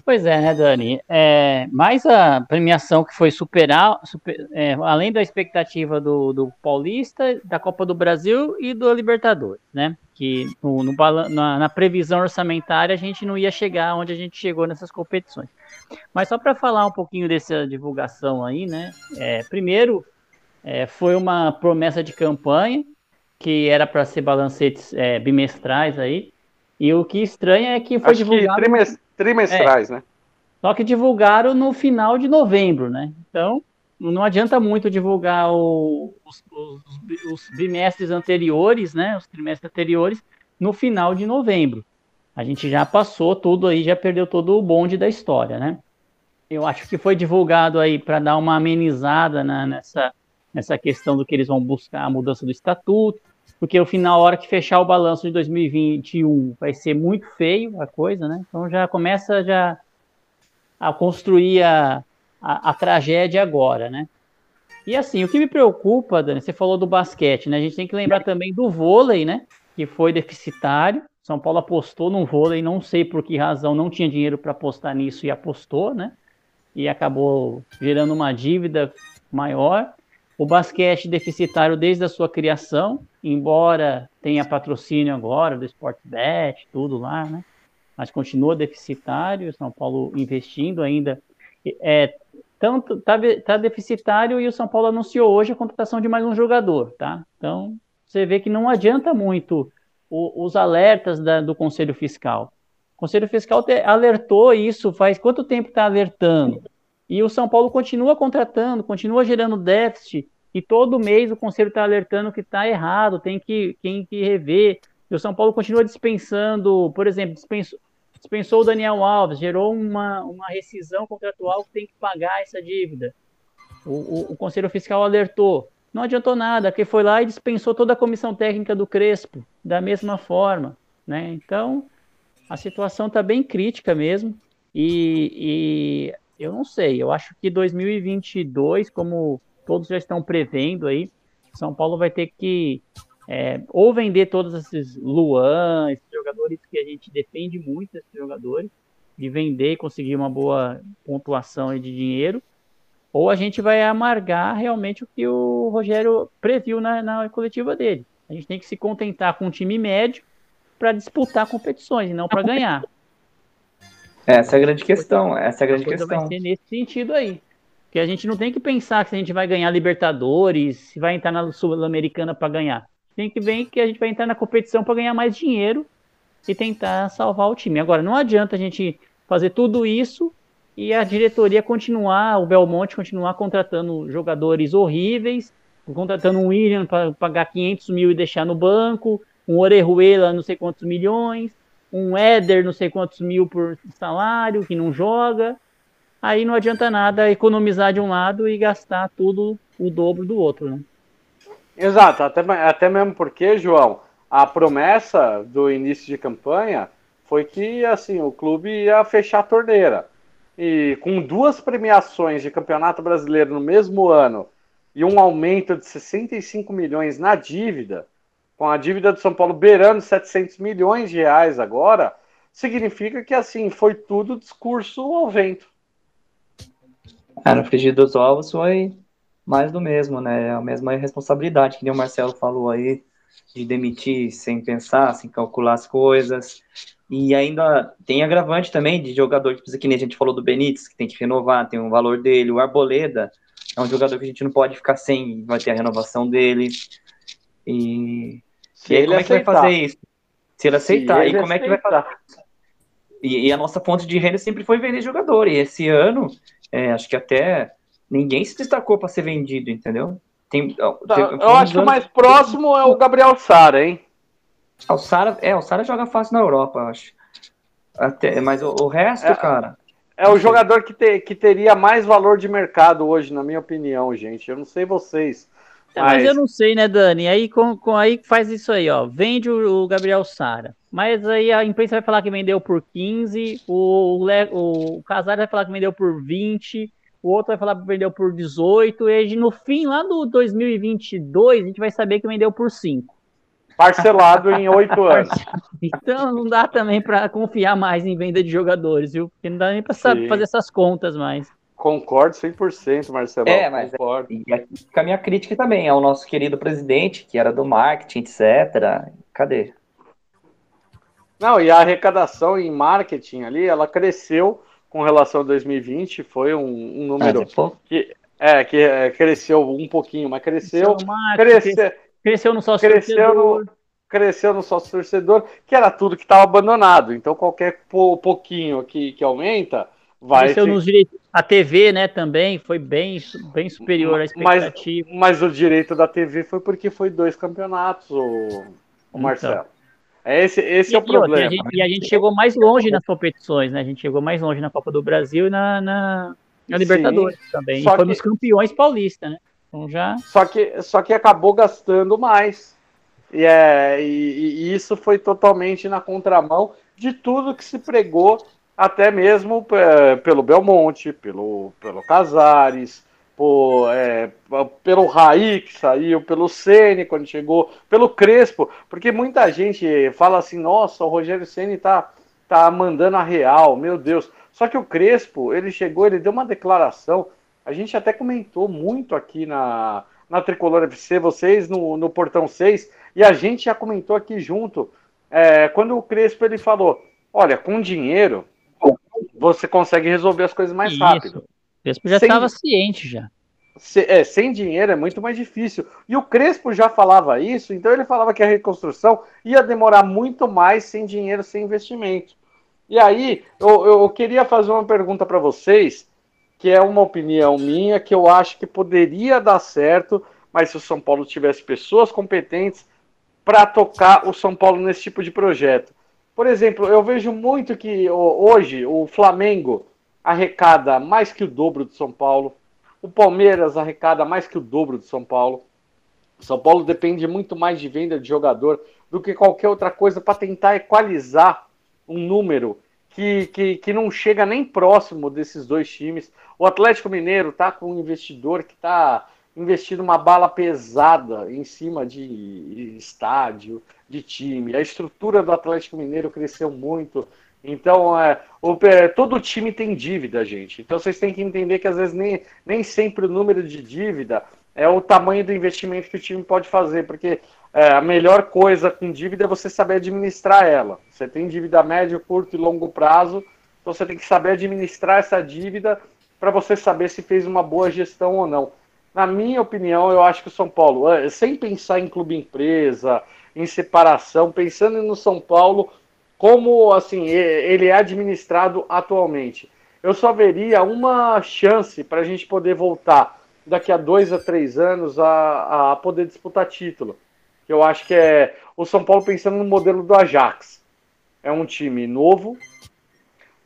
Pois é, né, Dani? É, mais a premiação que foi superar, super, é, além da expectativa do, do Paulista, da Copa do Brasil e do Libertadores, né? Que no, no na, na, previsão orçamentária a gente não ia chegar onde a gente chegou nessas competições. Mas só para falar um pouquinho dessa divulgação aí, né? É, primeiro, é, foi uma promessa de campanha que era para ser balancetes é, bimestrais aí. E o que estranha é que foi Acho divulgado. Que trimestrais, é, né? Só que divulgaram no final de novembro, né? Então, não adianta muito divulgar o, os, os, os, bimestres anteriores, né? Os trimestres anteriores, no final de novembro. A gente já passou tudo aí, já perdeu todo o bonde da história, né? Eu acho que foi divulgado aí para dar uma amenizada na, nessa, nessa questão do que eles vão buscar a mudança do estatuto, porque o final, a hora que fechar o balanço de 2021, vai ser muito feio a coisa, né? Então já começa já a construir a, a, a tragédia agora, né? E assim, o que me preocupa, Dani, você falou do basquete, né? A gente tem que lembrar também do vôlei, né? Que foi deficitário. São Paulo apostou no vôlei, não sei por que razão, não tinha dinheiro para apostar nisso e apostou, né? E acabou gerando uma dívida maior. O basquete deficitário desde a sua criação, embora tenha patrocínio agora do Sportbet, tudo lá, né? Mas continua deficitário, São Paulo investindo ainda. É, tanto tá, tá deficitário e o São Paulo anunciou hoje a contratação de mais um jogador, tá? Então, você vê que não adianta muito o, os alertas da, do Conselho Fiscal. O Conselho Fiscal te, alertou isso faz quanto tempo está alertando? E o São Paulo continua contratando, continua gerando déficit, e todo mês o conselho está alertando que está errado, tem que, tem que rever. E o São Paulo continua dispensando, por exemplo, dispensou, dispensou o Daniel Alves, gerou uma, uma rescisão contratual que tem que pagar essa dívida. O, o, o conselho fiscal alertou. Não adiantou nada, porque foi lá e dispensou toda a comissão técnica do Crespo, da mesma forma. Né? Então, a situação está bem crítica mesmo. E, e eu não sei, eu acho que 2022, como todos já estão prevendo aí, São Paulo vai ter que é, ou vender todos esses Luan, esses jogadores que a gente defende muito, esses jogadores, de vender e conseguir uma boa pontuação de dinheiro, ou a gente vai amargar realmente o que o Rogério previu na, na coletiva dele. A gente tem que se contentar com um time médio para disputar competições e não para ganhar. Essa é a grande questão. Essa é a grande a questão. Vai ser nesse sentido aí. Porque a gente não tem que pensar que a gente vai ganhar Libertadores, se vai entrar na Sul-Americana para ganhar. Tem que ver que a gente vai entrar na competição para ganhar mais dinheiro e tentar salvar o time. Agora, não adianta a gente fazer tudo isso e a diretoria continuar, o Belmonte continuar contratando jogadores horríveis, contratando um William para pagar 500 mil e deixar no banco, um Orejuela não sei quantos milhões, um Éder não sei quantos mil por salário, que não joga. Aí não adianta nada economizar de um lado e gastar tudo o dobro do outro, né? Exato, até, até mesmo porque, João, a promessa do início de campanha foi que assim o clube ia fechar a torneira. E com duas premiações de Campeonato Brasileiro no mesmo ano e um aumento de 65 milhões na dívida, com a dívida do São Paulo beirando 700 milhões de reais agora, significa que assim foi tudo discurso ao vento. É, no frigir dos ovos foi mais do mesmo, né? A mesma responsabilidade que nem o Marcelo falou aí, de demitir sem pensar, sem calcular as coisas. E ainda tem agravante também de jogador, tipo, que nem a gente falou do Benítez, que tem que renovar, tem um valor dele. O Arboleda é um jogador que a gente não pode ficar sem, vai ter a renovação dele. E se e aí, como aceitar. é que vai fazer isso? Se ele aceitar, se e como aceitar. é que vai fazer? E, e, a nossa fonte de renda sempre foi vender jogador. E esse ano, é, acho que até ninguém se destacou para ser vendido, entendeu? Tem, tá, eu acho que o mais próximo é o Gabriel Sara, hein? Ah, o Sara, é, o Sara joga fácil na Europa, eu acho. Até, mas o, o resto, é, cara. É o jogador que, te, que teria mais valor de mercado hoje, na minha opinião, gente. Eu não sei vocês. É, mas... mas... eu não sei, né, Dani? Aí, com, com, aí faz isso aí, ó. Vende o, o Gabriel Sara. Mas aí a imprensa vai falar que vendeu por 15, o, o, o Casares vai falar que vendeu por 20. o outro vai falar que vendeu por 18, e no fim, lá no 2022, a gente vai saber que vendeu por 5. Parcelado em oito <laughs> anos. Então não dá também para confiar mais em venda de jogadores, viu? Porque não dá nem para fazer essas contas mais. Concordo 100%, Marcelo. É, mas concordo. e aqui fica a minha crítica também ao nosso querido presidente, que era do marketing, etc. Cadê? Não, e a arrecadação em marketing ali, ela cresceu com relação a 2020, foi um, um número ah, que, é, que é, cresceu um pouquinho, mas cresceu, cresceu no sócio cresceu torcedor. No, cresceu no sócio torcedor, que era tudo que estava abandonado. Então, qualquer pouquinho que, que aumenta, vai. Cresceu nos direitos. A TV, né, também foi bem, bem superior à expectativa. Mas, mas o direito da TV foi porque foi dois campeonatos, o, o então. Marcelo. É esse, esse e, é o problema. E a, gente, e a, gente, chegou mais longe nas competições, né? A gente chegou mais longe na Copa do Brasil e na, na, na Libertadores Sim, também. E fomos que... campeões paulistas, né? Então já... só, que, só que acabou gastando mais. E, é, e, e, isso foi totalmente na contramão de tudo que se pregou, até mesmo é, pelo Belmonte, pelo, pelo Casares, por, é, pelo Raí que saiu, pelo Ceni quando chegou, pelo Crespo, porque muita gente fala assim, nossa, o Rogério Ceni tá, tá mandando a real, meu Deus. Só que o Crespo, ele chegou, ele deu uma declaração, a gente até comentou muito aqui na, na Tricolor FC, vocês no, no Portão 6, e a gente já comentou aqui junto, é, quando o Crespo ele falou, olha, com dinheiro você consegue resolver as coisas mais Isso. rápido. Crespo já estava ciente já. Se, é, sem dinheiro é muito mais difícil. E o Crespo já falava isso, então ele falava que a reconstrução ia demorar muito mais sem dinheiro, sem investimento. E aí, eu, eu queria fazer uma pergunta para vocês, que é uma opinião minha, que eu acho que poderia dar certo, mas se o São Paulo tivesse pessoas competentes para tocar o São Paulo nesse tipo de projeto. Por exemplo, eu vejo muito que hoje o Flamengo arrecada mais que o dobro do São Paulo. O Palmeiras arrecada mais que o dobro do São Paulo. São Paulo depende muito mais de venda de jogador do que qualquer outra coisa para tentar equalizar um número que, que, que não chega nem próximo desses dois times. O Atlético Mineiro está com um investidor que está investindo uma bala pesada em cima de estádio, de time. A estrutura do Atlético Mineiro cresceu muito. Então, é, o, é, todo time tem dívida, gente. Então, vocês têm que entender que às vezes nem, nem sempre o número de dívida é o tamanho do investimento que o time pode fazer, porque é, a melhor coisa com dívida é você saber administrar ela. Você tem dívida médio, curto e longo prazo, então você tem que saber administrar essa dívida para você saber se fez uma boa gestão ou não. Na minha opinião, eu acho que o São Paulo, é, sem pensar em clube empresa, em separação, pensando no São Paulo, como assim ele é administrado atualmente. Eu só veria uma chance para a gente poder voltar daqui a dois a três anos a, a poder disputar título. Eu acho que é o São Paulo pensando no modelo do Ajax. É um time novo,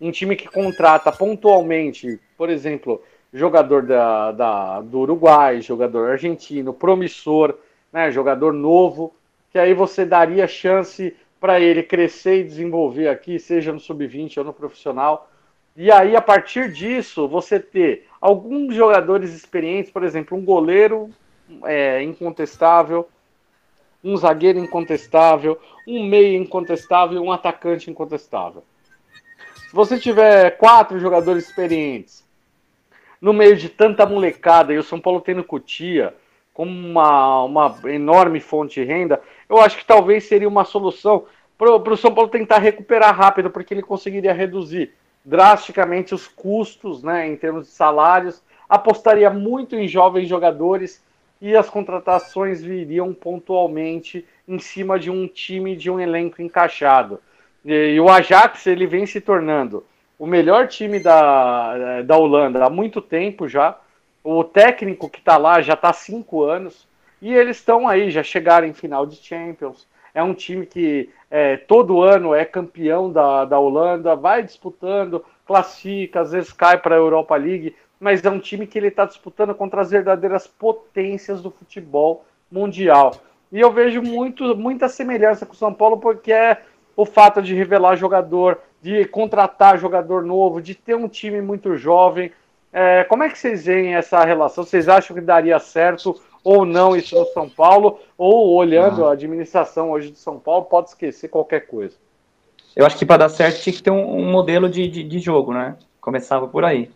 um time que contrata pontualmente, por exemplo, jogador da, da, do Uruguai, jogador argentino, promissor, né, jogador novo, que aí você daria chance para ele crescer e desenvolver aqui, seja no sub-20 ou no profissional. E aí, a partir disso, você ter alguns jogadores experientes, por exemplo, um goleiro é, incontestável, um zagueiro incontestável, um meio incontestável um atacante incontestável. Se você tiver quatro jogadores experientes, no meio de tanta molecada, e o São Paulo tendo Cutia como uma, uma enorme fonte de renda, eu acho que talvez seria uma solução para o São Paulo tentar recuperar rápido, porque ele conseguiria reduzir drasticamente os custos né, em termos de salários, apostaria muito em jovens jogadores e as contratações viriam pontualmente em cima de um time, de um elenco encaixado. E, e o Ajax ele vem se tornando o melhor time da, da Holanda há muito tempo já. O técnico que está lá já está há cinco anos. E eles estão aí, já chegaram em final de Champions. É um time que é, todo ano é campeão da, da Holanda, vai disputando, classifica, às vezes cai para a Europa League, mas é um time que ele está disputando contra as verdadeiras potências do futebol mundial. E eu vejo muito, muita semelhança com o São Paulo, porque é o fato de revelar jogador, de contratar jogador novo, de ter um time muito jovem. É, como é que vocês veem essa relação? Vocês acham que daria certo ou não isso no São Paulo? Ou olhando Ah. a administração hoje de São Paulo, pode esquecer qualquer coisa? Eu acho que para dar certo tinha que ter um, um modelo de, de, de jogo, né? Começava por aí.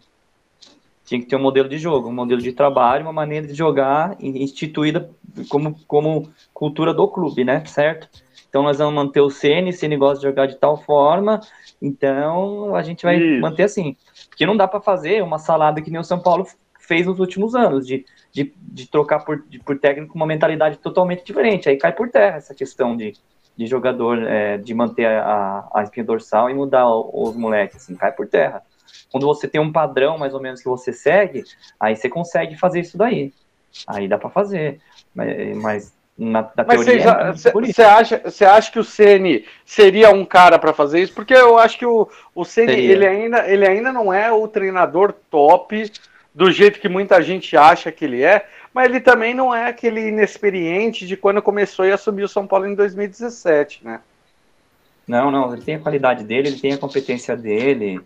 Tinha que ter um modelo de jogo, um modelo de trabalho, uma maneira de jogar in- instituída como, como cultura do clube, né? Certo? Então nós vamos manter o Ceni, Ceni gosta de jogar de tal forma, então a gente vai Isso. manter assim. Porque não dá para fazer uma salada que nem o São Paulo fez nos últimos anos, de, de, de trocar por, de- por técnico uma mentalidade totalmente diferente. Aí cai por terra essa questão de, de jogador, é, de manter a, a espinha dorsal e mudar os moleques, assim, cai por terra. Quando você tem um padrão, mais ou menos, que você segue, aí você consegue fazer isso daí. Aí dá para fazer. Mas, mas na, na Mas teoria é você bonito. acha, você acha que o Ceni seria um cara para fazer isso? Porque eu acho que o, o Ceni ele ainda, ele ainda não é o treinador top do jeito que muita gente acha que ele é, mas ele também não é aquele inexperiente de quando começou e assumiu o São Paulo em 2017, né? Não, não, ele tem a qualidade dele, ele tem a competência dele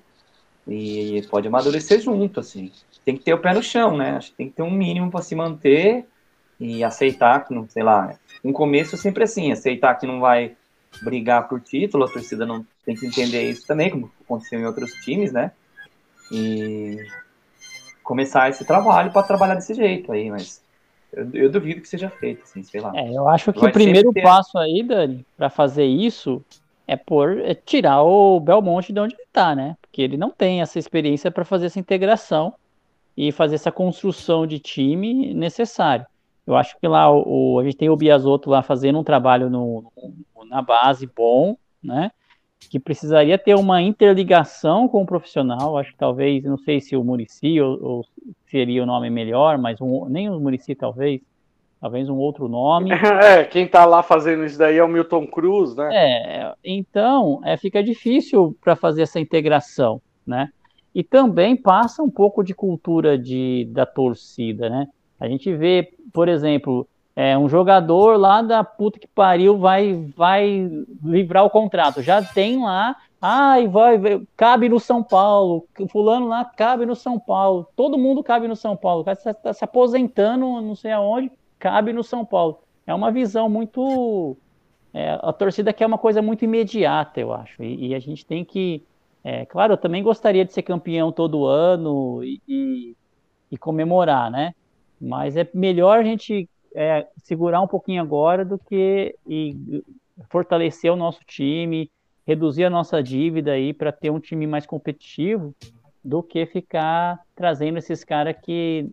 e pode amadurecer junto, assim. Tem que ter o pé no chão, né? Acho que tem que ter um mínimo para se manter e aceitar que, não, sei lá, um começo sempre assim, aceitar que não vai brigar por título, a torcida não tem que entender isso também, como aconteceu em outros times, né? E começar esse trabalho para trabalhar desse jeito aí, mas eu, eu duvido que seja feito, assim, sei lá. É, eu acho que Vai o primeiro ter- passo aí, Dani, para fazer isso é por é tirar o Belmonte de onde ele tá, né? Porque ele não tem essa experiência para fazer essa integração e fazer essa construção de time necessário. Eu acho que lá o, o- a gente tem o Biasotto lá fazendo um trabalho no, no- na base bom, né? Que precisaria ter uma interligação com o profissional. Acho que talvez, não sei se o Murici ou, ou seria o nome melhor, mas um- nem o Murici talvez, talvez um outro nome. <laughs> É, quem tá lá fazendo isso daí é o Milton Cruz, né? É, então é, fica difícil para fazer essa integração, né? E também passa um pouco de cultura de, da torcida, né? A gente vê, por exemplo, é, um jogador lá da puta que pariu vai, vai livrar o contrato. Já tem lá, ai, vai, vai- cabe no São Paulo, fulano lá cabe no São Paulo, todo mundo cabe no São Paulo. O cara está se aposentando, não sei aonde, cabe no São Paulo. É uma visão muito é, a torcida quer uma coisa muito imediata, eu acho. E, e a gente tem que. é, claro, eu também gostaria de ser campeão todo ano e, e- e comemorar, né? Mas é melhor a gente é, segurar um pouquinho agora do que e fortalecer o nosso time, reduzir a nossa dívida aí para ter um time mais competitivo do que ficar trazendo esses caras que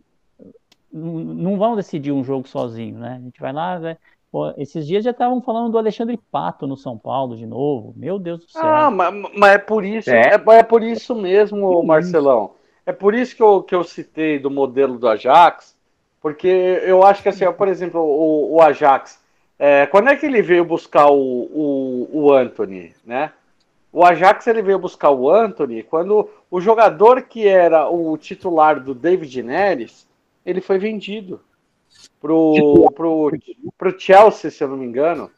não vão decidir um jogo sozinho, né? A gente vai lá, vai, Pô, esses dias já estavam falando do Alexandre Pato no São Paulo de novo. Meu Deus do céu. Ah, mas, mas é por isso, É. é, é por isso mesmo, Marcelão. É por isso que eu, que eu citei do modelo do Ajax, porque eu acho que assim, por exemplo, o, o Ajax, é, quando é que ele veio buscar o, o, o Anthony, né? O Ajax ele veio buscar o Anthony quando o jogador que era o titular do David Neres, ele foi vendido pro, pro, pro Chelsea, se eu não me engano.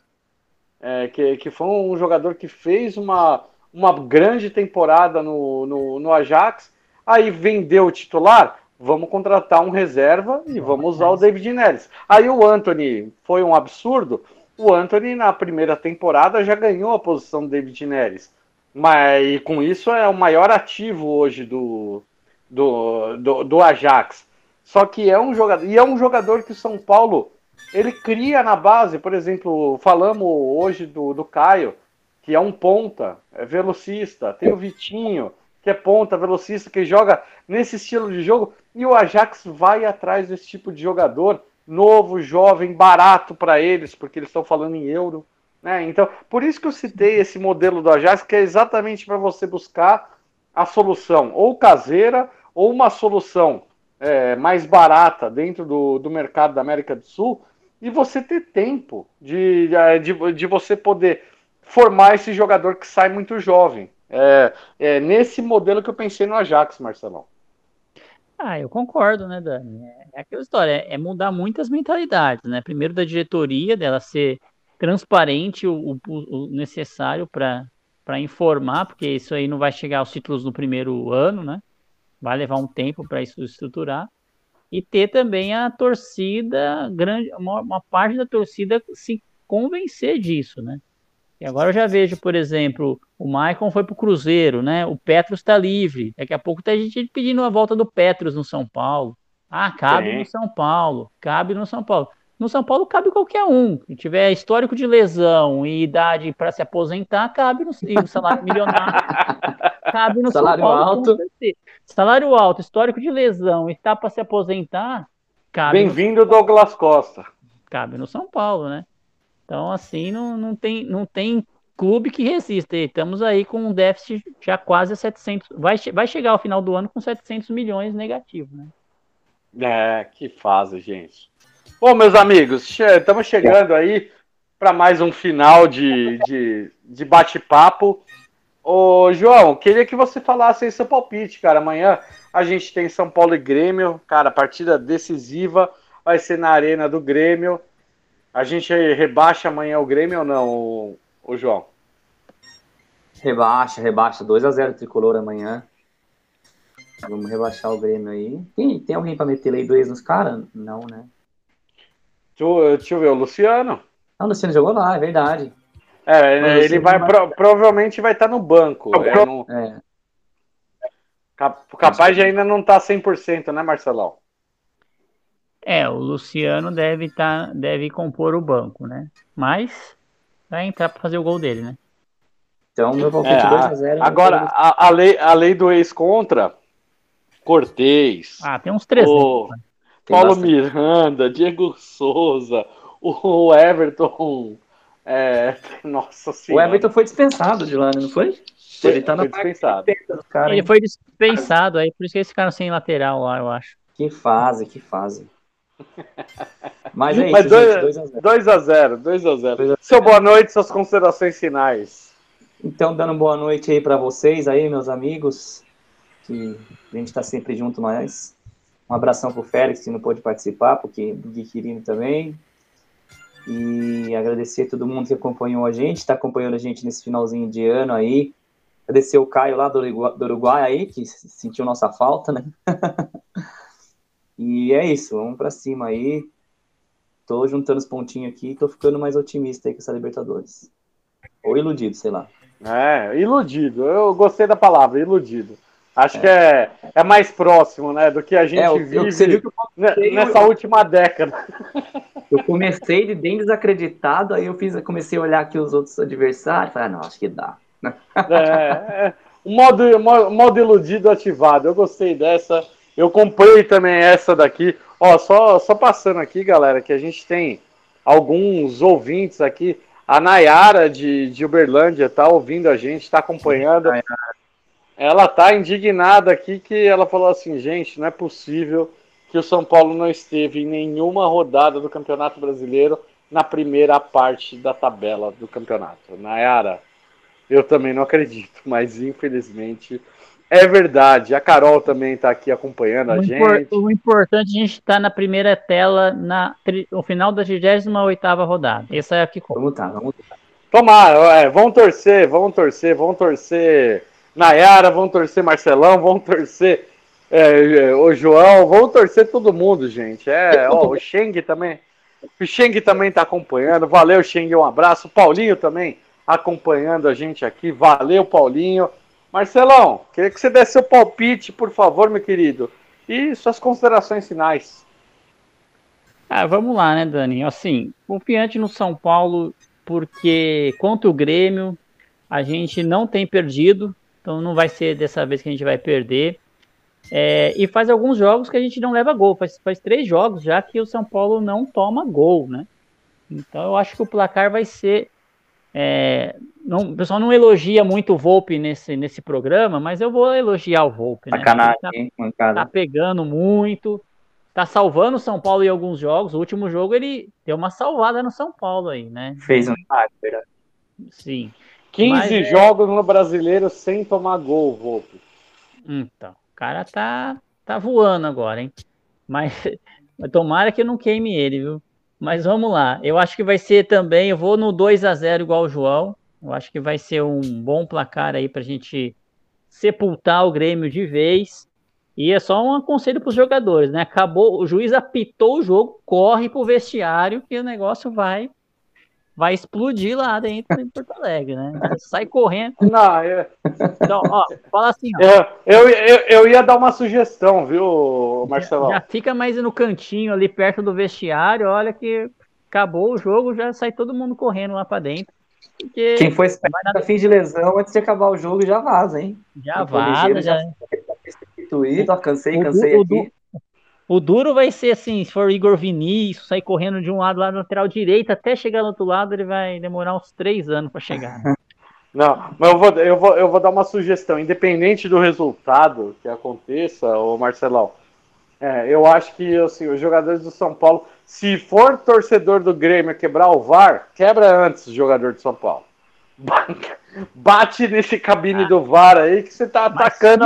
É, que, que foi um jogador que fez uma, uma grande temporada no, no, no Ajax, aí vendeu o titular, vamos contratar um reserva e vamos usar o David Neres. Aí o Anthony foi um absurdo, o Anthony na primeira temporada já ganhou a posição do David Neres, mas e com isso é o maior ativo hoje do, do, do, do Ajax. Só que é um jogador, e é um jogador que o São Paulo ele cria na base, por exemplo, falamos hoje do, do Caio, que é um ponta, é velocista, tem o Vitinho, que é ponta, velocista, que joga nesse estilo de jogo, e o Ajax vai atrás desse tipo de jogador, novo, jovem, barato para eles, porque eles estão falando em euro. Né? Então, por isso que eu citei esse modelo do Ajax, que é exatamente para você buscar a solução, ou caseira, ou uma solução é, mais barata dentro do, do mercado da América do Sul, e você ter tempo de, de, de você poder formar esse jogador que sai muito jovem. É, é nesse modelo que eu pensei no Ajax, Marcelão. Ah, eu concordo, né, Dani? É, é aquela história, é, é mudar muitas mentalidades, né? Primeiro da diretoria, dela ser transparente o, o, o necessário para informar, porque isso aí não vai chegar aos títulos no primeiro ano, né? vai levar um tempo para isso estruturar. E ter também a torcida, grande, uma, uma parte da torcida se convencer disso, né? E agora eu já vejo, por exemplo, o Maicon foi para o Cruzeiro, né? O Petros está livre. Daqui a pouco tem gente pedindo a volta do Petros no São Paulo. Ah, cabe no São Paulo. Cabe no São Paulo. No São Paulo cabe qualquer um. Se tiver histórico de lesão e idade para se aposentar, cabe no e o salário milionário. <laughs> cabe no salário São Paulo. alto. Salário alto, histórico de lesão e está para se aposentar, cabe. Bem-vindo, Douglas Costa. Cabe no São Paulo, né? Então, assim, não, não, tem, não tem clube que resista. E estamos aí com um déficit já quase a 700. Vai, vai chegar ao final do ano com 700 milhões negativo, né? É, que fase, gente. Bom, meus amigos, estamos chegando aí para mais um final de, de, de bate-papo. Ô, João, queria que você falasse aí seu palpite, cara. Amanhã a gente tem São Paulo e Grêmio, cara, partida decisiva, vai ser na Arena do Grêmio. A gente rebaixa amanhã o Grêmio ou não, o, o João? Rebaixa, rebaixa. 2x0 tricolor amanhã. Vamos rebaixar o Grêmio aí. Tem, tem alguém pra meter lei 2 nos caras? Não, né? Deixa, deixa eu ver, o Luciano. Não, o Luciano jogou lá, é verdade. É, Mas ele vai, vai- pro- provavelmente vai estar no banco. É, não- É. cap- capaz de ainda não tá 100%, né, Marcelão? É, o Luciano deve tá, deve compor o banco, né? Mas vai entrar para fazer o gol dele, né? Então, meu palpite É, 2x0. Agora, a, a lei, a lei do ex-contra, Cortez, Ah, tem uns 300. o né? Tem Paulo bastante. Miranda, Diego Souza, o Everton. é, nossa O senhora. Everton foi dispensado de lá, né, não foi? Ele tá na foi dispensado. dos caras. Ele foi dispensado aí, por isso que eles ficaram sem lateral lá, eu acho. Que fase, que fase. <laughs> Mas é isso, Mas dois- gente, 2x0. 2x0, 2x0. Seu boa noite, suas considerações finais. Então, dando boa noite aí pra vocês aí, meus amigos, que a gente tá sempre junto nós. Um abração pro Félix, que não pôde participar, porque do Gui Quirino também. E agradecer a todo mundo que acompanhou a gente, tá acompanhando a gente nesse finalzinho de ano aí. Agradecer o Caio lá do Uruguai, do Uruguai aí, que sentiu nossa falta, né? <laughs> e é isso, vamos pra cima aí. Tô juntando os pontinhos aqui, tô ficando mais otimista aí com essa Libertadores. Ou iludido, sei lá. É, iludido. Eu gostei da palavra, iludido. Acho que é, é mais próximo, né, do que a gente É, eu- eu- vive você viu que eu nessa eu- última década. <laughs> Eu comecei de bem desacreditado, aí eu fiz, comecei a olhar aqui os outros adversários, falei, ah, não, acho que dá. É, é, o modo, mo- modo iludido ativado. Eu gostei dessa. Eu comprei também essa daqui. Ó, só, só passando aqui, galera, que a gente tem alguns ouvintes aqui. A Nayara de, de Uberlândia tá ouvindo a gente, tá acompanhando. Ela tá indignada aqui que ela falou assim, gente, não é possível que o São Paulo não esteve em nenhuma rodada do Campeonato Brasileiro na primeira parte da tabela do campeonato. Nayara, eu também não acredito, mas infelizmente é verdade. A Carol também está aqui acompanhando a O, gente. impor- o importante é a gente estar na primeira tela na, no final da 28ª rodada. Essa é a que conta. Vamos tá, vamos tá. Tomara, é, vão torcer, vão torcer, vão torcer Nayara, vão torcer Marcelão, vão torcer é, é, o João, vão torcer todo mundo, gente. É, ó, o Sheng também. O Sheng também está acompanhando. Valeu, Sheng, um abraço. O Paulinho também acompanhando a gente aqui. Valeu, Paulinho. Marcelão, queria que você desse seu palpite, por favor, meu querido. E suas considerações finais. Ah, vamos lá, né, Dani? Assim, confiante no São Paulo, porque contra o Grêmio a gente não tem perdido, então não vai ser dessa vez que a gente vai perder. É, e faz alguns jogos que a gente não leva gol, faz, faz três jogos já que o São Paulo não toma gol, né? Então eu acho que o placar vai ser. É, não, o pessoal não elogia muito o Volpe nesse, nesse programa, mas eu vou elogiar o Volpe, né? Ele tá- tá pegando muito, tá salvando o São Paulo em alguns jogos. O último jogo ele deu uma salvada no São Paulo aí, né? Fez um verdade. Sim. 15 Mas é- jogos no brasileiro sem tomar gol, Volpe. Então, o cara tá, tá voando agora, hein? Mas, <laughs> mas tomara que eu não queime ele, viu? Mas vamos lá. Eu acho que vai ser também. Eu vou no 2 a 0 igual o João. Eu acho que vai ser um bom placar aí pra gente sepultar o Grêmio de vez. E é só um conselho para os jogadores, né? Acabou, o juiz apitou o jogo, corre pro vestiário que o negócio vai vai explodir lá dentro em Porto Alegre, né? Sai correndo. <laughs> Não, eu... Então, ó, fala assim, ó. Eu, eu, eu, eu ia dar uma sugestão, viu, Marcelão? Já, já fica mais no cantinho ali perto do vestiário, olha que acabou o jogo, já sai todo mundo correndo lá para dentro. Porque Quem foi esperto a fim de lesão antes de acabar o jogo já vaza, hein? Já vaza, já. Substituído, cansei, cansei o, aqui. O, duro vai ser assim, se for Igor Vinícius, sair correndo de um lado lá na lateral direita até chegar no outro lado, ele vai demorar uns três anos para chegar. Né? <laughs> Não, mas eu vou, eu, vou, eu vou dar uma sugestão. Independente do resultado que aconteça, ô Marcelão, é, eu acho que assim, os jogadores do São Paulo, se for torcedor do Grêmio quebrar o VAR, quebra antes o jogador do São Paulo. Bate nesse cabine ah, do VAR aí que você tá atacando.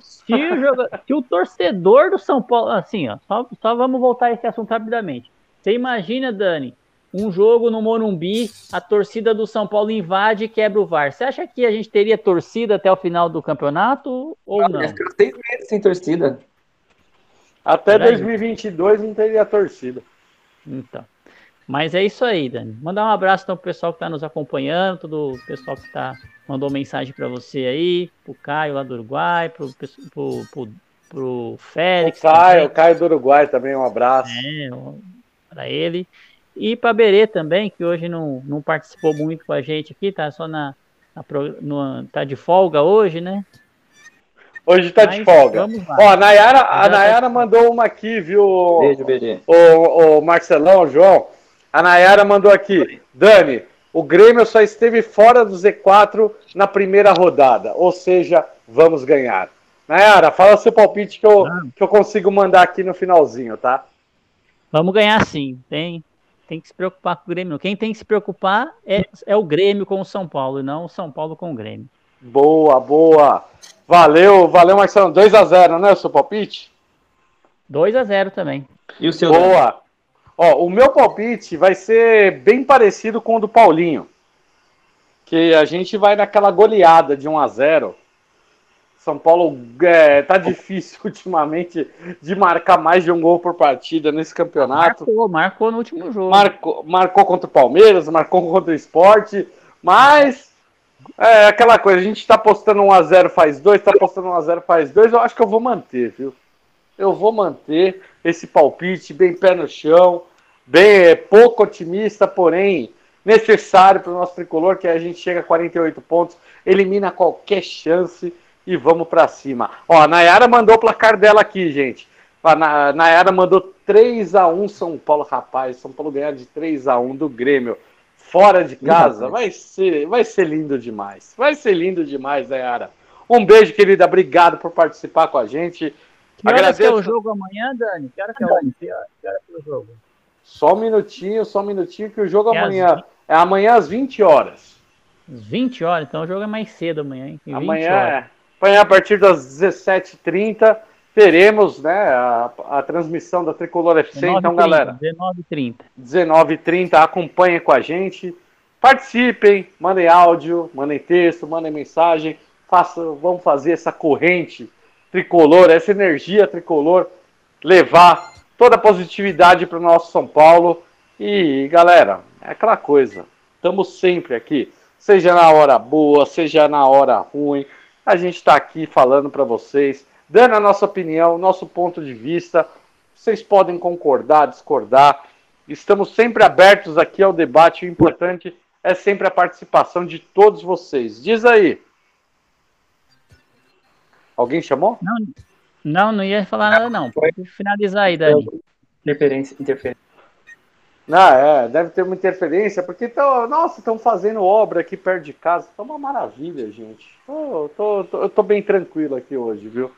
Se, se, o, se o torcedor do São Paulo. Assim, ó, só, só vamos voltar a esse assunto rapidamente. Você imagina, Dani, um jogo no Morumbi, a torcida do São Paulo invade e quebra o VAR. Você acha que a gente teria torcida até o final do campeonato ou não? Acho que seis meses sem torcida. Até 2022 não teria torcida. Então. Mas é isso aí, Dani. Mandar um abraço então, pro pessoal que está nos acompanhando, todo o pessoal que tá, mandou mensagem para você aí, pro Caio lá do Uruguai, pro, pro, pro, pro Félix. O Caio, o Caio do Uruguai também, um abraço. É, para ele. E para Berê também, que hoje não, não participou muito com a gente aqui, tá só na, na no, tá de folga hoje, né? Hoje tá Mas, de folga. Ó, a Nayara, a Nayara mandou uma aqui, viu? Beijo, Berê. O, o Marcelão, o João. A Nayara mandou aqui. Dani, o Grêmio só esteve fora do Z4 na primeira rodada. Ou seja, vamos ganhar. Nayara, fala seu palpite que eu, que eu consigo mandar aqui no finalzinho, tá? Vamos ganhar sim. Tem, tem que se preocupar com o Grêmio. Quem tem que se preocupar é, é o Grêmio com o São Paulo, e não o São Paulo com o Grêmio. Boa, boa. Valeu, valeu, Marcelo. 2x0, né, o seu palpite? 2x0 também. E o seu? Boa. Ó, o meu palpite vai ser bem parecido com o do Paulinho. Que a gente vai naquela goleada de 1 a 0 São Paulo é, tá difícil <laughs> ultimamente de marcar mais de um gol por partida nesse campeonato. Marcou, marcou no último jogo. Marcou, marcou contra o Palmeiras, marcou contra o Esporte, mas é aquela coisa, a gente tá postando 1x0 faz 2, tá postando 1x0 faz 2, eu acho que eu vou manter, viu? Eu vou manter esse palpite bem pé no chão, bem é, pouco otimista, porém necessário para o nosso tricolor, que a gente chega a 48 pontos, elimina qualquer chance e vamos para cima. Ó, a Nayara mandou o placar dela aqui, gente. A Nayara mandou 3 a 1 São Paulo, rapaz. São Paulo ganhar de 3 a 1 do Grêmio fora de casa. Vai ser, vai ser lindo demais. Vai ser lindo demais, Nayara. Um beijo, querida. Obrigado por participar com a gente. Que horas que é o jogo amanhã, Dani? Que hora que é o, que hora que é o jogo? Só um minutinho, só um minutinho, que o jogo é amanhã é amanhã às 20 horas. 20 horas? Então o jogo é mais cedo amanhã, hein? Amanhã, é. amanhã, a partir das 17h30, teremos né, a, a transmissão da Tricolor FC. 19, então, 30, galera. 19h30. 19h30, acompanhem com a gente. Participem, mandem áudio, mandem texto, mandem mensagem. Faça, vamos fazer essa corrente tricolor, essa energia tricolor, levar toda a positividade para o nosso São Paulo. E, galera, é aquela coisa, estamos sempre aqui, seja na hora boa, seja na hora ruim, a gente está aqui falando para vocês, dando a nossa opinião, nosso ponto de vista. Vocês podem concordar, discordar. Estamos sempre abertos aqui ao debate. O importante é sempre a participação de todos vocês. Diz aí. Alguém chamou? Não, não, não ia falar nada, não. Pode finalizar aí, Dani. Interferência, interferência. Não, é, deve ter uma interferência, porque, tão, nossa, estão fazendo obra aqui perto de casa. Tá uma maravilha, gente. Tô, tô, tô, eu tô bem tranquilo aqui hoje, viu?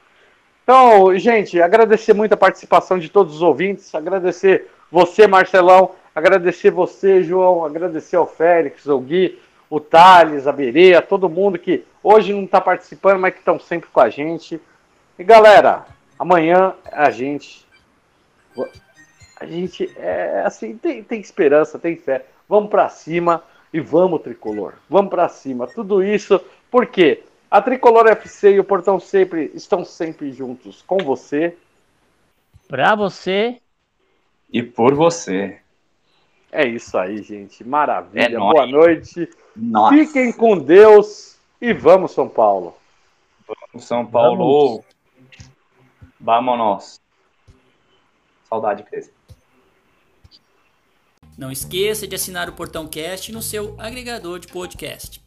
Então, gente, agradecer muito a participação de todos os ouvintes, agradecer você, Marcelão, agradecer você, João, agradecer ao Félix, ao Gui, o Thales, a Bereia, todo mundo que hoje não está participando, mas que estão sempre com a gente. E galera, amanhã a gente. A gente é assim, tem, tem esperança, tem fé. Vamos para cima e vamos, tricolor. Vamos para cima. Tudo isso porque A Tricolor FC e o Portão Sempre estão sempre juntos com você. Pra você. E por você. É isso aí, gente. Maravilha. É Boa noite. Nossa. Fiquem com Deus e vamos, São Paulo. O São Paulo. Vamos. Saudade, Cris. Não esqueça de assinar o Portão Cast no seu agregador de podcast.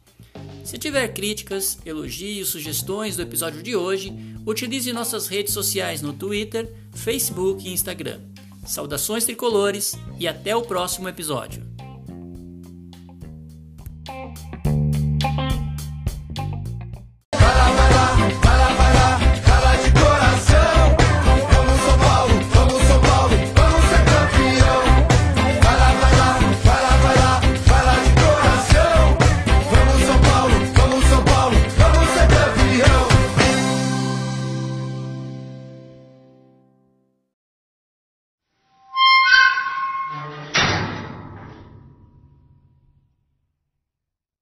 Se tiver críticas, elogios, sugestões do episódio de hoje, utilize nossas redes sociais no Twitter, Facebook e Instagram. Saudações tricolores e até o próximo episódio.